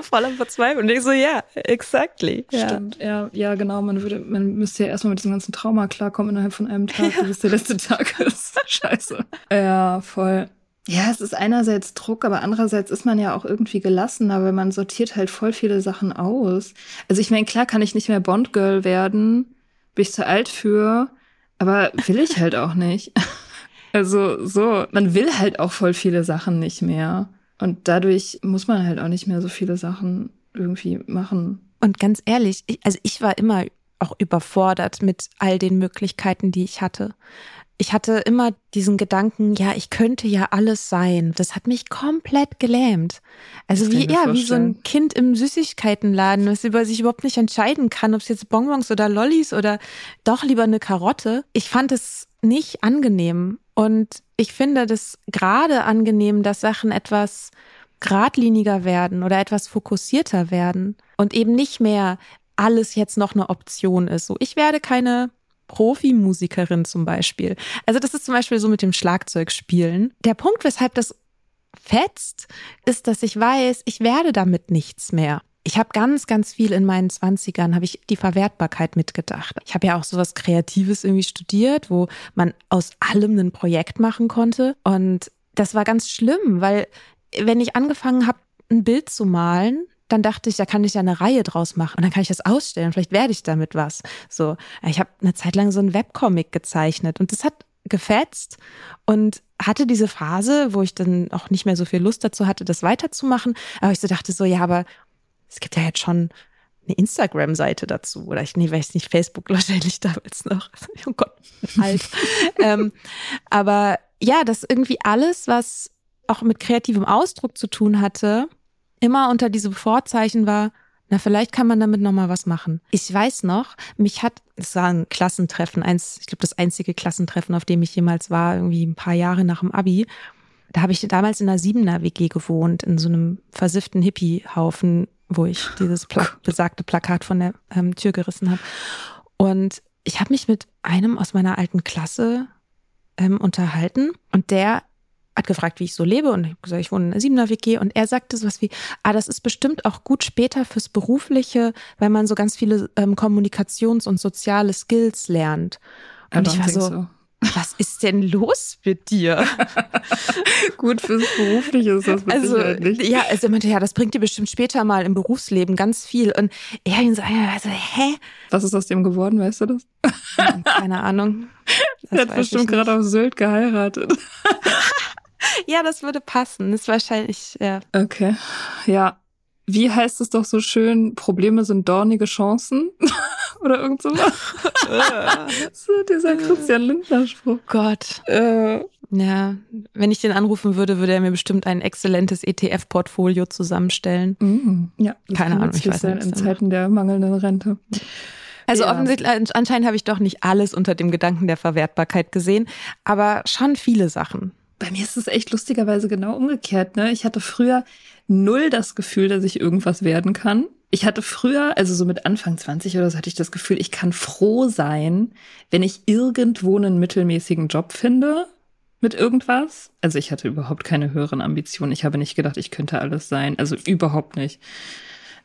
Voller Verzweiflung. Und ich so, ja, yeah, exactly. Stimmt, ja. ja, genau. Man würde, man müsste ja erstmal mit diesem ganzen Trauma klarkommen innerhalb von einem Tag, ja. bis der letzte Tag ist. Scheiße. Ja, voll. Ja, es ist einerseits Druck, aber andererseits ist man ja auch irgendwie gelassener, weil man sortiert halt voll viele Sachen aus. Also ich meine, klar kann ich nicht mehr Bond-Girl werden, bin ich zu alt für, aber will ich halt auch nicht. Also so, man will halt auch voll viele Sachen nicht mehr. Und dadurch muss man halt auch nicht mehr so viele Sachen irgendwie machen. Und ganz ehrlich, ich, also ich war immer auch überfordert mit all den Möglichkeiten, die ich hatte ich hatte immer diesen Gedanken, ja, ich könnte ja alles sein. Das hat mich komplett gelähmt. Also wie, ja, wie so ein Kind im Süßigkeitenladen, was über sich überhaupt nicht entscheiden kann, ob es jetzt Bonbons oder Lollis oder doch lieber eine Karotte. Ich fand es nicht angenehm. Und ich finde das gerade angenehm, dass Sachen etwas geradliniger werden oder etwas fokussierter werden und eben nicht mehr alles jetzt noch eine Option ist. So, ich werde keine Profimusikerin zum Beispiel. Also das ist zum Beispiel so mit dem Schlagzeugspielen. Der Punkt, weshalb das fetzt, ist, dass ich weiß, ich werde damit nichts mehr. Ich habe ganz, ganz viel in meinen Zwanzigern, habe ich die Verwertbarkeit mitgedacht. Ich habe ja auch sowas Kreatives irgendwie studiert, wo man aus allem ein Projekt machen konnte. Und das war ganz schlimm, weil wenn ich angefangen habe, ein Bild zu malen, dann dachte ich, da kann ich ja eine Reihe draus machen und dann kann ich das ausstellen. Vielleicht werde ich damit was. So, ich habe eine Zeit lang so einen Webcomic gezeichnet und das hat gefetzt und hatte diese Phase, wo ich dann auch nicht mehr so viel Lust dazu hatte, das weiterzumachen. Aber ich so dachte so, ja, aber es gibt ja jetzt schon eine Instagram-Seite dazu. Oder ich, nee, weiß nicht, Facebook wahrscheinlich damals noch. Oh Gott, alt. ähm, aber ja, das irgendwie alles, was auch mit kreativem Ausdruck zu tun hatte, immer unter diesem Vorzeichen war, na, vielleicht kann man damit nochmal was machen. Ich weiß noch, mich hat, es war ein Klassentreffen, eins, ich glaube, das einzige Klassentreffen, auf dem ich jemals war, irgendwie ein paar Jahre nach dem Abi. Da habe ich damals in einer Siebener WG gewohnt, in so einem versifften Hippie-Haufen, wo ich dieses Pla besagte Plakat von der ähm, Tür gerissen habe. Und ich habe mich mit einem aus meiner alten Klasse ähm, unterhalten und der hat gefragt, wie ich so lebe und ich habe gesagt, ich wohne in einer Siebener WG und er sagte sowas wie, ah, das ist bestimmt auch gut später fürs Berufliche, weil man so ganz viele ähm, Kommunikations- und soziale Skills lernt. Und ich war so, so, was ist denn los mit dir? Gut fürs Berufliche ist das also, nicht. Ja, also er meinte, ja, das bringt dir bestimmt später mal im Berufsleben ganz viel. Und er ihn so, also, hä? Was ist aus dem geworden, weißt du das? Keine Ahnung. Das er hat bestimmt gerade auf Sylt geheiratet. ja, das würde passen. Das ist wahrscheinlich, ja. Okay. Ja. wie heißt es doch so schön, Probleme sind dornige Chancen oder irgend sowas. so dieser Christian Lindner-Spruch. Gott. Äh, ja, wenn ich den anrufen würde, würde er mir bestimmt ein exzellentes ETF-Portfolio zusammenstellen. Mm, ja, keine Ahnung, ich weiß nicht. In Zeiten der mangelnden Rente. Also ja. offensichtlich, anscheinend habe ich doch nicht alles unter dem Gedanken der Verwertbarkeit gesehen, aber schon viele Sachen. Bei mir ist es echt lustigerweise genau umgekehrt. Ne? Ich hatte früher null das Gefühl, dass ich irgendwas werden kann. Ich hatte früher, also so mit Anfang 20 oder so, hatte ich das Gefühl, ich kann froh sein, wenn ich irgendwo einen mittelmäßigen Job finde mit irgendwas. Also ich hatte überhaupt keine höheren Ambitionen. Ich habe nicht gedacht, ich könnte alles sein. Also überhaupt nicht.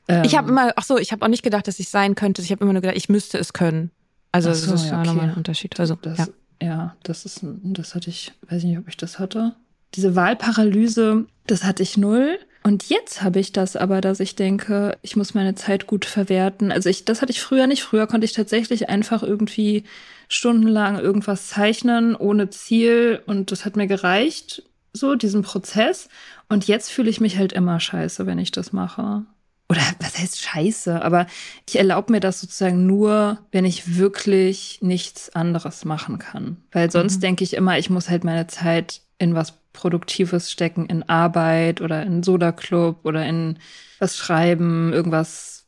Ähm, ich habe immer, ach so, ich habe auch nicht gedacht, dass ich sein könnte. Ich habe immer nur gedacht, ich müsste es können. Also so, das ist ja okay. nochmal ein Unterschied. Also das, ja. Ja, das ist, das hatte ich, weiß nicht, ob ich das hatte. Diese Wahlparalyse, das hatte ich null. Und jetzt habe ich das aber, dass ich denke, ich muss meine Zeit gut verwerten. Also ich, das hatte ich früher nicht. Früher konnte ich tatsächlich einfach irgendwie stundenlang irgendwas zeichnen ohne Ziel und das hat mir gereicht, so diesen Prozess. Und jetzt fühle ich mich halt immer scheiße, wenn ich das mache. Oder was heißt scheiße? Aber ich erlaube mir das sozusagen nur, wenn ich wirklich nichts anderes machen kann. Weil sonst mhm. denke ich immer, ich muss halt meine Zeit in was Produktives stecken, in Arbeit oder in Soda Club oder in was schreiben, irgendwas,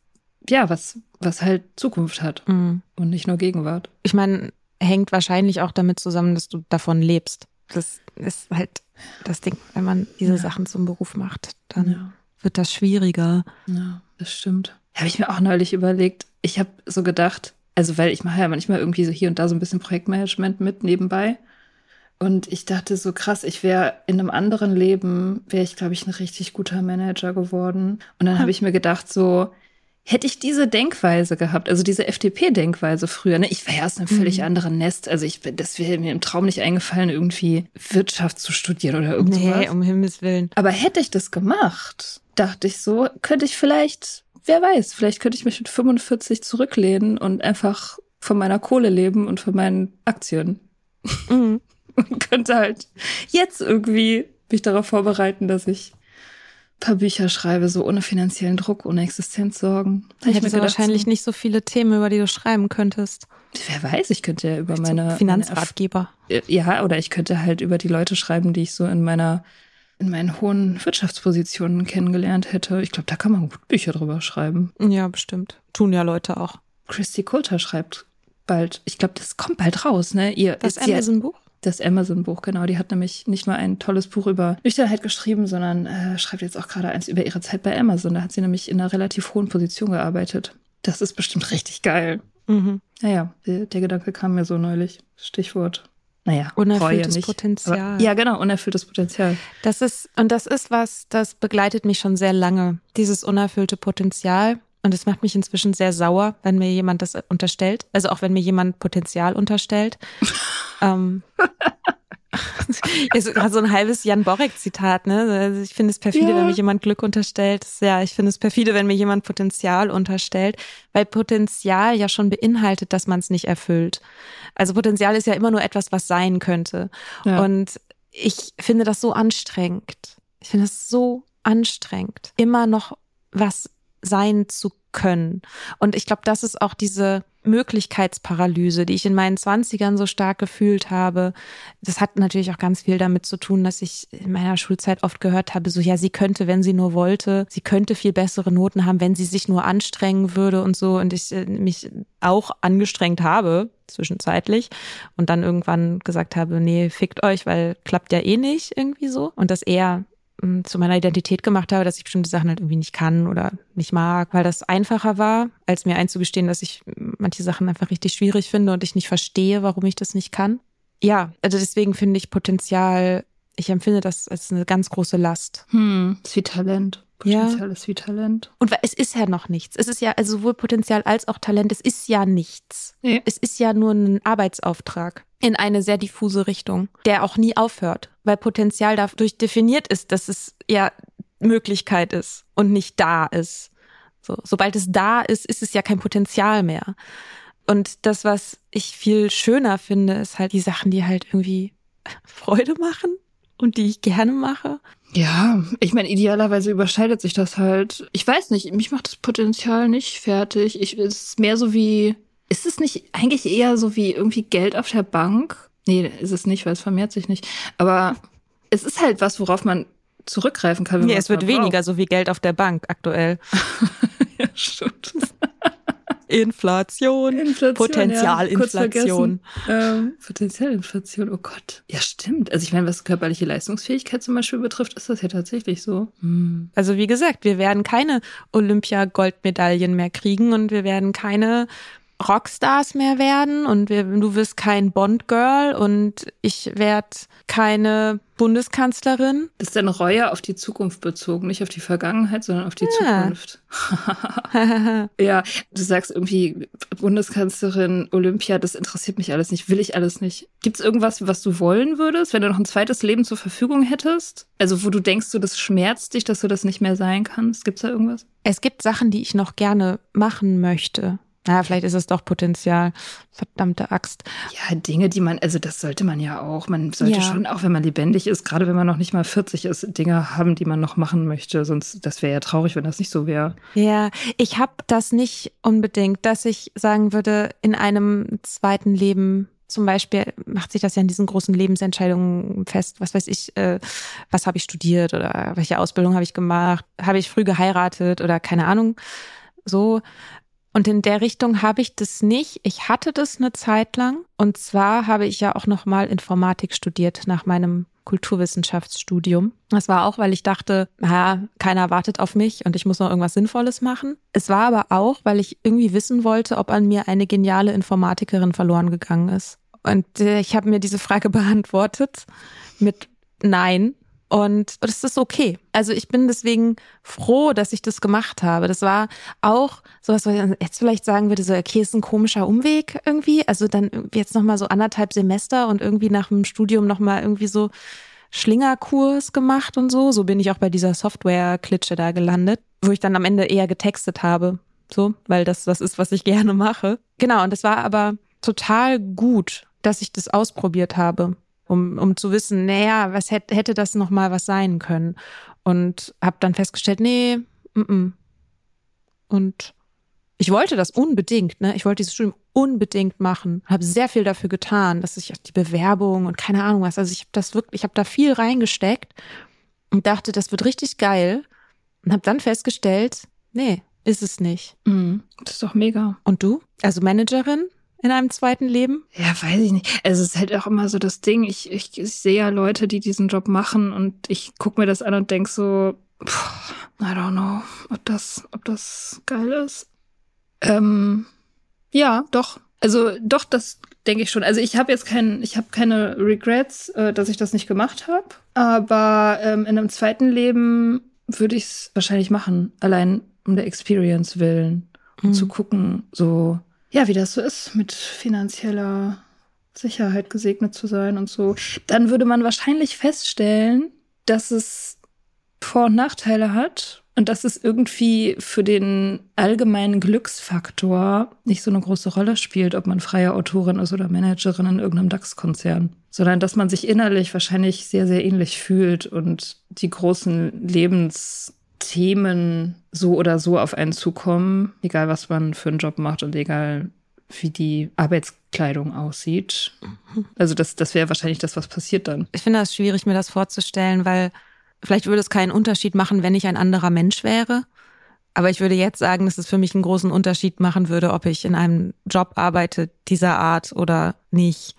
ja, was, was halt Zukunft hat mhm. und nicht nur Gegenwart. Ich meine, hängt wahrscheinlich auch damit zusammen, dass du davon lebst. Das ist halt das Ding, wenn man diese ja. Sachen zum Beruf macht, dann ja. Wird das schwieriger. Ja, das stimmt. Habe ich mir auch neulich überlegt. Ich habe so gedacht, also weil ich mache ja manchmal irgendwie so hier und da so ein bisschen Projektmanagement mit nebenbei. Und ich dachte so krass, ich wäre in einem anderen Leben, wäre ich, glaube ich, ein richtig guter Manager geworden. Und dann hm. habe ich mir gedacht, so, hätte ich diese Denkweise gehabt, also diese FDP-Denkweise früher, ne, ich wäre ja aus einem völlig mhm. anderen Nest. Also ich, das wäre mir im Traum nicht eingefallen, irgendwie Wirtschaft zu studieren oder irgendwas. Nee, um Himmels Willen. Aber hätte ich das gemacht, dachte ich so, könnte ich vielleicht, wer weiß, vielleicht könnte ich mich mit 45 zurücklehnen und einfach von meiner Kohle leben und von meinen Aktien. Mhm. und könnte halt jetzt irgendwie mich darauf vorbereiten, dass ich ein paar Bücher schreibe, so ohne finanziellen Druck, ohne Existenzsorgen. Da hättest du wahrscheinlich nicht so viele Themen, über die du schreiben könntest. Wer weiß, ich könnte ja über meine so Finanzratgeber. Meine, ja, oder ich könnte halt über die Leute schreiben, die ich so in meiner in meinen hohen Wirtschaftspositionen kennengelernt hätte. Ich glaube, da kann man gut Bücher drüber schreiben. Ja, bestimmt. Tun ja Leute auch. Christy Coulter schreibt bald. Ich glaube, das kommt bald raus, ne? Ihr das Amazon-Buch? Das Amazon-Buch, genau. Die hat nämlich nicht nur ein tolles Buch über Nüchternheit geschrieben, sondern äh, schreibt jetzt auch gerade eins über ihre Zeit bei Amazon. Da hat sie nämlich in einer relativ hohen Position gearbeitet. Das ist bestimmt richtig geil. Mhm. Naja, der, der Gedanke kam mir so neulich. Stichwort naja, unerfülltes Potenzial. Aber, ja, genau, unerfülltes Potenzial. Das ist, und das ist was, das begleitet mich schon sehr lange. Dieses unerfüllte Potenzial. Und es macht mich inzwischen sehr sauer, wenn mir jemand das unterstellt. Also auch wenn mir jemand Potenzial unterstellt. ähm, so ein halbes Jan Borek-Zitat, ne? Also ich finde es perfide, ja. wenn mir jemand Glück unterstellt. Ja, ich finde es perfide, wenn mir jemand Potenzial unterstellt, weil Potenzial ja schon beinhaltet, dass man es nicht erfüllt. Also Potenzial ist ja immer nur etwas, was sein könnte. Ja. Und ich finde das so anstrengend. Ich finde es so anstrengend, immer noch was sein zu können. Und ich glaube, das ist auch diese Möglichkeitsparalyse, die ich in meinen Zwanzigern so stark gefühlt habe. Das hat natürlich auch ganz viel damit zu tun, dass ich in meiner Schulzeit oft gehört habe, so ja, sie könnte, wenn sie nur wollte, sie könnte viel bessere Noten haben, wenn sie sich nur anstrengen würde und so. Und ich äh, mich auch angestrengt habe, zwischenzeitlich. Und dann irgendwann gesagt habe, nee, fickt euch, weil klappt ja eh nicht irgendwie so. Und das eher zu meiner Identität gemacht habe, dass ich bestimmte Sachen halt irgendwie nicht kann oder nicht mag, weil das einfacher war, als mir einzugestehen, dass ich manche Sachen einfach richtig schwierig finde und ich nicht verstehe, warum ich das nicht kann. Ja, also deswegen finde ich Potenzial, ich empfinde das als eine ganz große Last. Hm, ist wie Talent. Potenzial ja. ist wie Talent. Und es ist ja noch nichts. Es ist ja also sowohl Potenzial als auch Talent. Es ist ja nichts. Ja. Es ist ja nur ein Arbeitsauftrag in eine sehr diffuse Richtung, der auch nie aufhört, weil Potenzial dadurch definiert ist, dass es ja Möglichkeit ist und nicht da ist. So, sobald es da ist, ist es ja kein Potenzial mehr. Und das, was ich viel schöner finde, ist halt die Sachen, die halt irgendwie Freude machen und die ich gerne mache. Ja, ich meine, idealerweise überschneidet sich das halt. Ich weiß nicht, mich macht das Potenzial nicht fertig. Ich, es ist mehr so wie, ist es nicht eigentlich eher so wie irgendwie Geld auf der Bank? Nee, ist es nicht, weil es vermehrt sich nicht. Aber es ist halt was, worauf man zurückgreifen kann. Wenn nee, es wird weniger, so wie Geld auf der Bank aktuell. ja, stimmt. Inflation, Inflation Potenzialinflation. Ja, ähm, Potenzialinflation, oh Gott. Ja, stimmt. Also ich meine, was körperliche Leistungsfähigkeit zum Beispiel betrifft, ist das ja tatsächlich so. Hm. Also wie gesagt, wir werden keine Olympia-Goldmedaillen mehr kriegen und wir werden keine Rockstars mehr werden und wir, du wirst kein Bond-Girl und ich werde keine Bundeskanzlerin. Das ist deine Reue auf die Zukunft bezogen, nicht auf die Vergangenheit, sondern auf die ja. Zukunft. ja, du sagst irgendwie Bundeskanzlerin, Olympia, das interessiert mich alles nicht, will ich alles nicht. Gibt es irgendwas, was du wollen würdest, wenn du noch ein zweites Leben zur Verfügung hättest? Also wo du denkst, du das schmerzt dich, dass du das nicht mehr sein kannst? Gibt es da irgendwas? Es gibt Sachen, die ich noch gerne machen möchte. Na, vielleicht ist es doch Potenzial. Verdammte Axt. Ja, Dinge, die man, also das sollte man ja auch. Man sollte ja. schon, auch wenn man lebendig ist, gerade wenn man noch nicht mal 40 ist, Dinge haben, die man noch machen möchte. Sonst, das wäre ja traurig, wenn das nicht so wäre. Ja, ich habe das nicht unbedingt, dass ich sagen würde, in einem zweiten Leben zum Beispiel macht sich das ja in diesen großen Lebensentscheidungen fest. Was weiß ich, äh, was habe ich studiert oder welche Ausbildung habe ich gemacht? Habe ich früh geheiratet oder keine Ahnung. So, und in der Richtung habe ich das nicht. Ich hatte das eine Zeit lang. Und zwar habe ich ja auch nochmal Informatik studiert nach meinem Kulturwissenschaftsstudium. Das war auch, weil ich dachte, naja, keiner wartet auf mich und ich muss noch irgendwas Sinnvolles machen. Es war aber auch, weil ich irgendwie wissen wollte, ob an mir eine geniale Informatikerin verloren gegangen ist. Und äh, ich habe mir diese Frage beantwortet mit Nein. Und das ist okay. Also ich bin deswegen froh, dass ich das gemacht habe. Das war auch sowas, was ich jetzt vielleicht sagen würde, so, okay, ist ein komischer Umweg irgendwie. Also dann jetzt nochmal so anderthalb Semester und irgendwie nach dem Studium nochmal irgendwie so Schlingerkurs gemacht und so. So bin ich auch bei dieser Software-Klitsche da gelandet, wo ich dann am Ende eher getextet habe. So, weil das das ist, was ich gerne mache. Genau, und das war aber total gut, dass ich das ausprobiert habe um, um zu wissen, naja, was hätte, hätte das noch mal was sein können? Und habe dann festgestellt, nee, m -m. und ich wollte das unbedingt, ne? Ich wollte dieses Studium unbedingt machen, habe sehr viel dafür getan, dass ich die Bewerbung und keine Ahnung was, also ich habe das wirklich, ich habe da viel reingesteckt und dachte, das wird richtig geil und habe dann festgestellt, nee, ist es nicht. Mhm. Das ist doch mega. Und du? Also Managerin? In einem zweiten Leben? Ja, weiß ich nicht. Also es ist halt auch immer so das Ding. Ich, ich, ich sehe ja Leute, die diesen Job machen und ich gucke mir das an und denk so, pff, I don't know, ob das, ob das geil ist. Ähm, ja, doch. Also doch, das denke ich schon. Also ich habe jetzt keinen, ich habe keine Regrets, äh, dass ich das nicht gemacht habe. Aber ähm, in einem zweiten Leben würde ich es wahrscheinlich machen, allein um der Experience willen, um mhm. zu gucken, so ja, wie das so ist, mit finanzieller Sicherheit gesegnet zu sein und so, dann würde man wahrscheinlich feststellen, dass es Vor- und Nachteile hat und dass es irgendwie für den allgemeinen Glücksfaktor nicht so eine große Rolle spielt, ob man freie Autorin ist oder Managerin in irgendeinem DAX-Konzern, sondern dass man sich innerlich wahrscheinlich sehr, sehr ähnlich fühlt und die großen Lebens Themen so oder so auf einen zukommen, egal was man für einen Job macht und egal wie die Arbeitskleidung aussieht. Also das, das wäre wahrscheinlich das, was passiert dann. Ich finde das schwierig, mir das vorzustellen, weil vielleicht würde es keinen Unterschied machen, wenn ich ein anderer Mensch wäre. Aber ich würde jetzt sagen, dass es für mich einen großen Unterschied machen würde, ob ich in einem Job arbeite dieser Art oder nicht.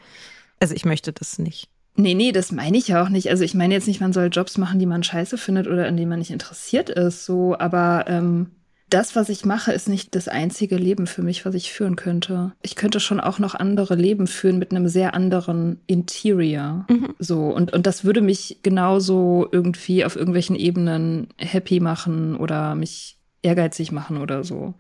Also ich möchte das nicht. Nee, nee, das meine ich ja auch nicht. Also ich meine jetzt nicht, man soll Jobs machen, die man scheiße findet oder in denen man nicht interessiert ist, so, aber ähm, das, was ich mache, ist nicht das einzige Leben für mich, was ich führen könnte. Ich könnte schon auch noch andere Leben führen mit einem sehr anderen Interior. Mhm. So. Und, und das würde mich genauso irgendwie auf irgendwelchen Ebenen happy machen oder mich ehrgeizig machen oder so.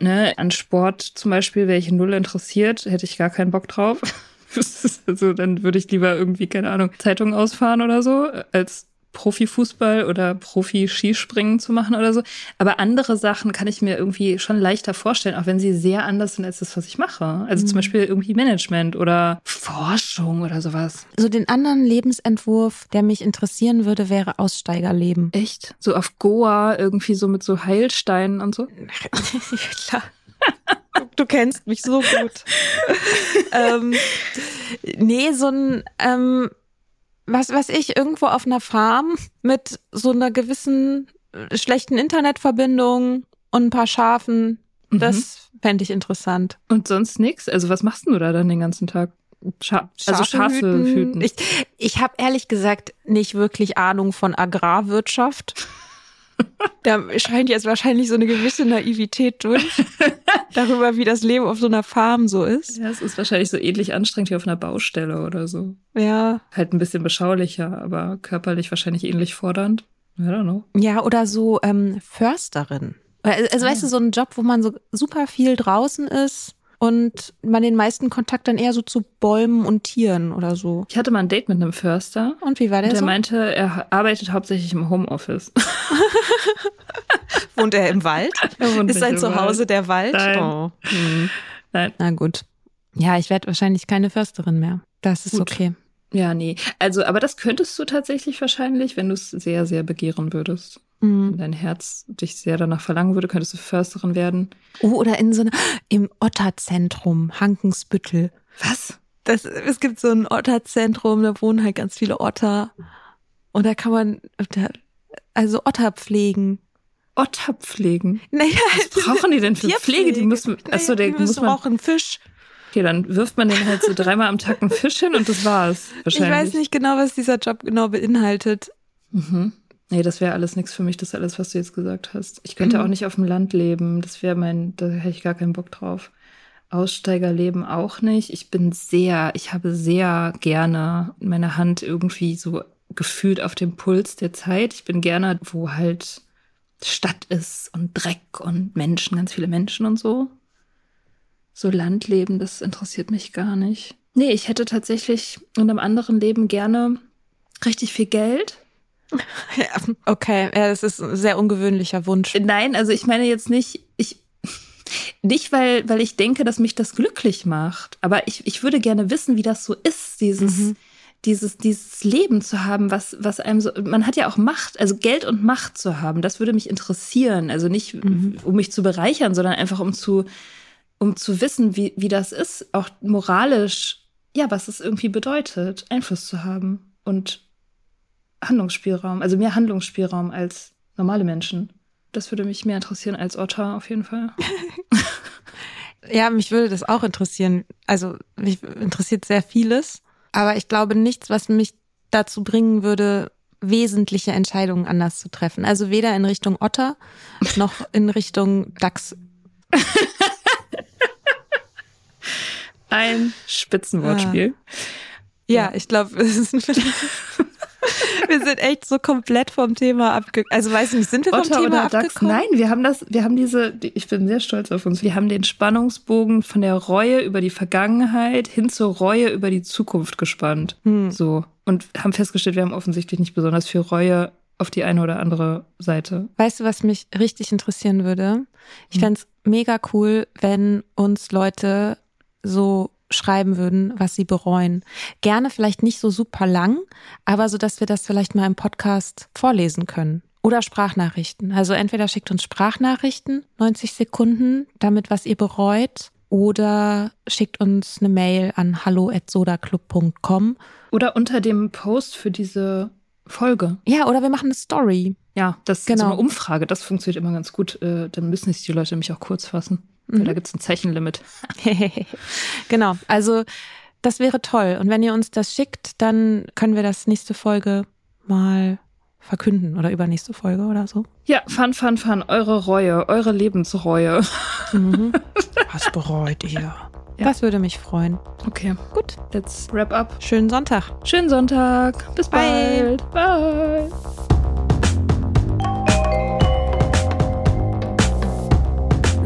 Ne? An Sport zum Beispiel wäre ich null interessiert, hätte ich gar keinen Bock drauf. also dann würde ich lieber irgendwie, keine Ahnung, Zeitung ausfahren oder so, als Profifußball oder Profi-Skispringen zu machen oder so. Aber andere Sachen kann ich mir irgendwie schon leichter vorstellen, auch wenn sie sehr anders sind als das, was ich mache. Also mhm. zum Beispiel irgendwie Management oder Forschung oder sowas. So den anderen Lebensentwurf, der mich interessieren würde, wäre Aussteigerleben. Echt? So auf Goa irgendwie so mit so Heilsteinen und so? Klar. Du kennst mich so gut. ähm, nee, so ein ähm, was weiß ich, irgendwo auf einer Farm mit so einer gewissen äh, schlechten Internetverbindung und ein paar Schafen. Mhm. Das fände ich interessant. Und sonst nichts? Also was machst du da dann den ganzen Tag? Scha Schafe also Schafe hüten. hüten. Ich, ich habe ehrlich gesagt nicht wirklich Ahnung von Agrarwirtschaft. Da scheint jetzt wahrscheinlich so eine gewisse Naivität durch, darüber, wie das Leben auf so einer Farm so ist. Ja, es ist wahrscheinlich so ähnlich anstrengend wie auf einer Baustelle oder so. Ja. Halt ein bisschen beschaulicher, aber körperlich wahrscheinlich ähnlich fordernd. I don't know. Ja, oder so ähm, Försterin. Also, ah. weißt du, so ein Job, wo man so super viel draußen ist und man den meisten Kontakt dann eher so zu Bäumen und Tieren oder so. Ich hatte mal ein Date mit einem Förster. Und wie war der? Der so? meinte, er arbeitet hauptsächlich im Homeoffice. wohnt er im Wald? Er wohnt Ist sein Zuhause Wald. der Wald? Nein. Oh. Hm. Nein. Na gut. Ja, ich werde wahrscheinlich keine Försterin mehr. Das ist gut. okay. Ja, nee. Also, aber das könntest du tatsächlich wahrscheinlich, wenn du es sehr, sehr begehren würdest. Mhm. Wenn dein Herz dich sehr danach verlangen würde, könntest du Försterin werden. Oh, oder in so einer, im Otterzentrum, Hankensbüttel. Was? Das, es gibt so ein Otterzentrum, da wohnen halt ganz viele Otter. Und da kann man, also Otter pflegen. Otter pflegen? Naja, Was brauchen die denn für Pflege? Die müssen, achso, der die muss man. brauchen Fisch. Okay, dann wirft man den halt so dreimal am Tag einen Fisch hin und das war's. Wahrscheinlich. Ich weiß nicht genau, was dieser Job genau beinhaltet. Mhm. Nee, das wäre alles nichts für mich, das ist alles, was du jetzt gesagt hast. Ich könnte mhm. auch nicht auf dem Land leben. Das wäre mein, da hätte ich gar keinen Bock drauf. Aussteigerleben auch nicht. Ich bin sehr, ich habe sehr gerne meine Hand irgendwie so gefühlt auf dem Puls der Zeit. Ich bin gerne, wo halt Stadt ist und Dreck und Menschen, ganz viele Menschen und so so Landleben, das interessiert mich gar nicht. Nee, ich hätte tatsächlich in einem anderen Leben gerne richtig viel Geld. Okay, ja, das ist ein sehr ungewöhnlicher Wunsch. Nein, also ich meine jetzt nicht, ich, nicht weil, weil ich denke, dass mich das glücklich macht, aber ich, ich würde gerne wissen, wie das so ist, dieses, mhm. dieses, dieses Leben zu haben, was, was einem so, man hat ja auch Macht, also Geld und Macht zu haben, das würde mich interessieren. Also nicht, mhm. um mich zu bereichern, sondern einfach um zu, um zu wissen, wie, wie das ist, auch moralisch, ja, was es irgendwie bedeutet, Einfluss zu haben und Handlungsspielraum, also mehr Handlungsspielraum als normale Menschen. Das würde mich mehr interessieren als Otter auf jeden Fall. ja, mich würde das auch interessieren. Also mich interessiert sehr vieles, aber ich glaube nichts, was mich dazu bringen würde, wesentliche Entscheidungen anders zu treffen. Also weder in Richtung Otter noch in Richtung Dachs. Ein Spitzenwortspiel. Ah. Ja, ich glaube, wir sind echt so komplett vom Thema abgekommen. Also weiß ich nicht, sind wir vom Otter Thema abgekommen? Nein, wir haben das, wir haben diese, ich bin sehr stolz auf uns. Wir haben den Spannungsbogen von der Reue über die Vergangenheit hin zur Reue über die Zukunft gespannt. Hm. So. Und haben festgestellt, wir haben offensichtlich nicht besonders viel Reue auf die eine oder andere Seite. Weißt du, was mich richtig interessieren würde? Ich hm. fände es mega cool, wenn uns Leute so schreiben würden, was sie bereuen. Gerne vielleicht nicht so super lang, aber so, dass wir das vielleicht mal im Podcast vorlesen können. Oder Sprachnachrichten. Also entweder schickt uns Sprachnachrichten, 90 Sekunden, damit was ihr bereut, oder schickt uns eine Mail an hallo@sodaclub.com oder unter dem Post für diese Folge. Ja, oder wir machen eine Story. Ja, das genau. ist so eine Umfrage, das funktioniert immer ganz gut. Äh, dann müssen sich die Leute nämlich auch kurz fassen. Mhm. Da gibt es ein Zeichenlimit. genau, also das wäre toll. Und wenn ihr uns das schickt, dann können wir das nächste Folge mal verkünden oder übernächste Folge oder so. Ja, fun, fun, fun. Eure Reue, eure Lebensreue. Mhm. Was bereut ihr? Ja. Das würde mich freuen. Okay. Gut. Let's wrap up. Schönen Sonntag. Schönen Sonntag. Bis Bye. bald. Bye.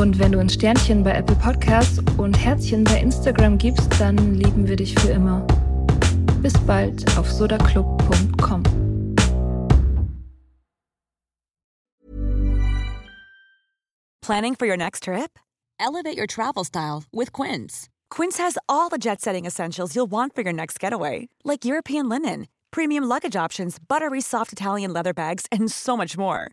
Und wenn du ein Sternchen bei Apple Podcasts und Herzchen bei Instagram gibst, dann lieben wir dich für immer. Bis bald auf sodaclub.com. Planning for your next trip? Elevate your travel style with Quince. Quince has all the jet setting essentials you'll want for your next getaway, like European linen, premium luggage options, buttery soft Italian leather bags, and so much more.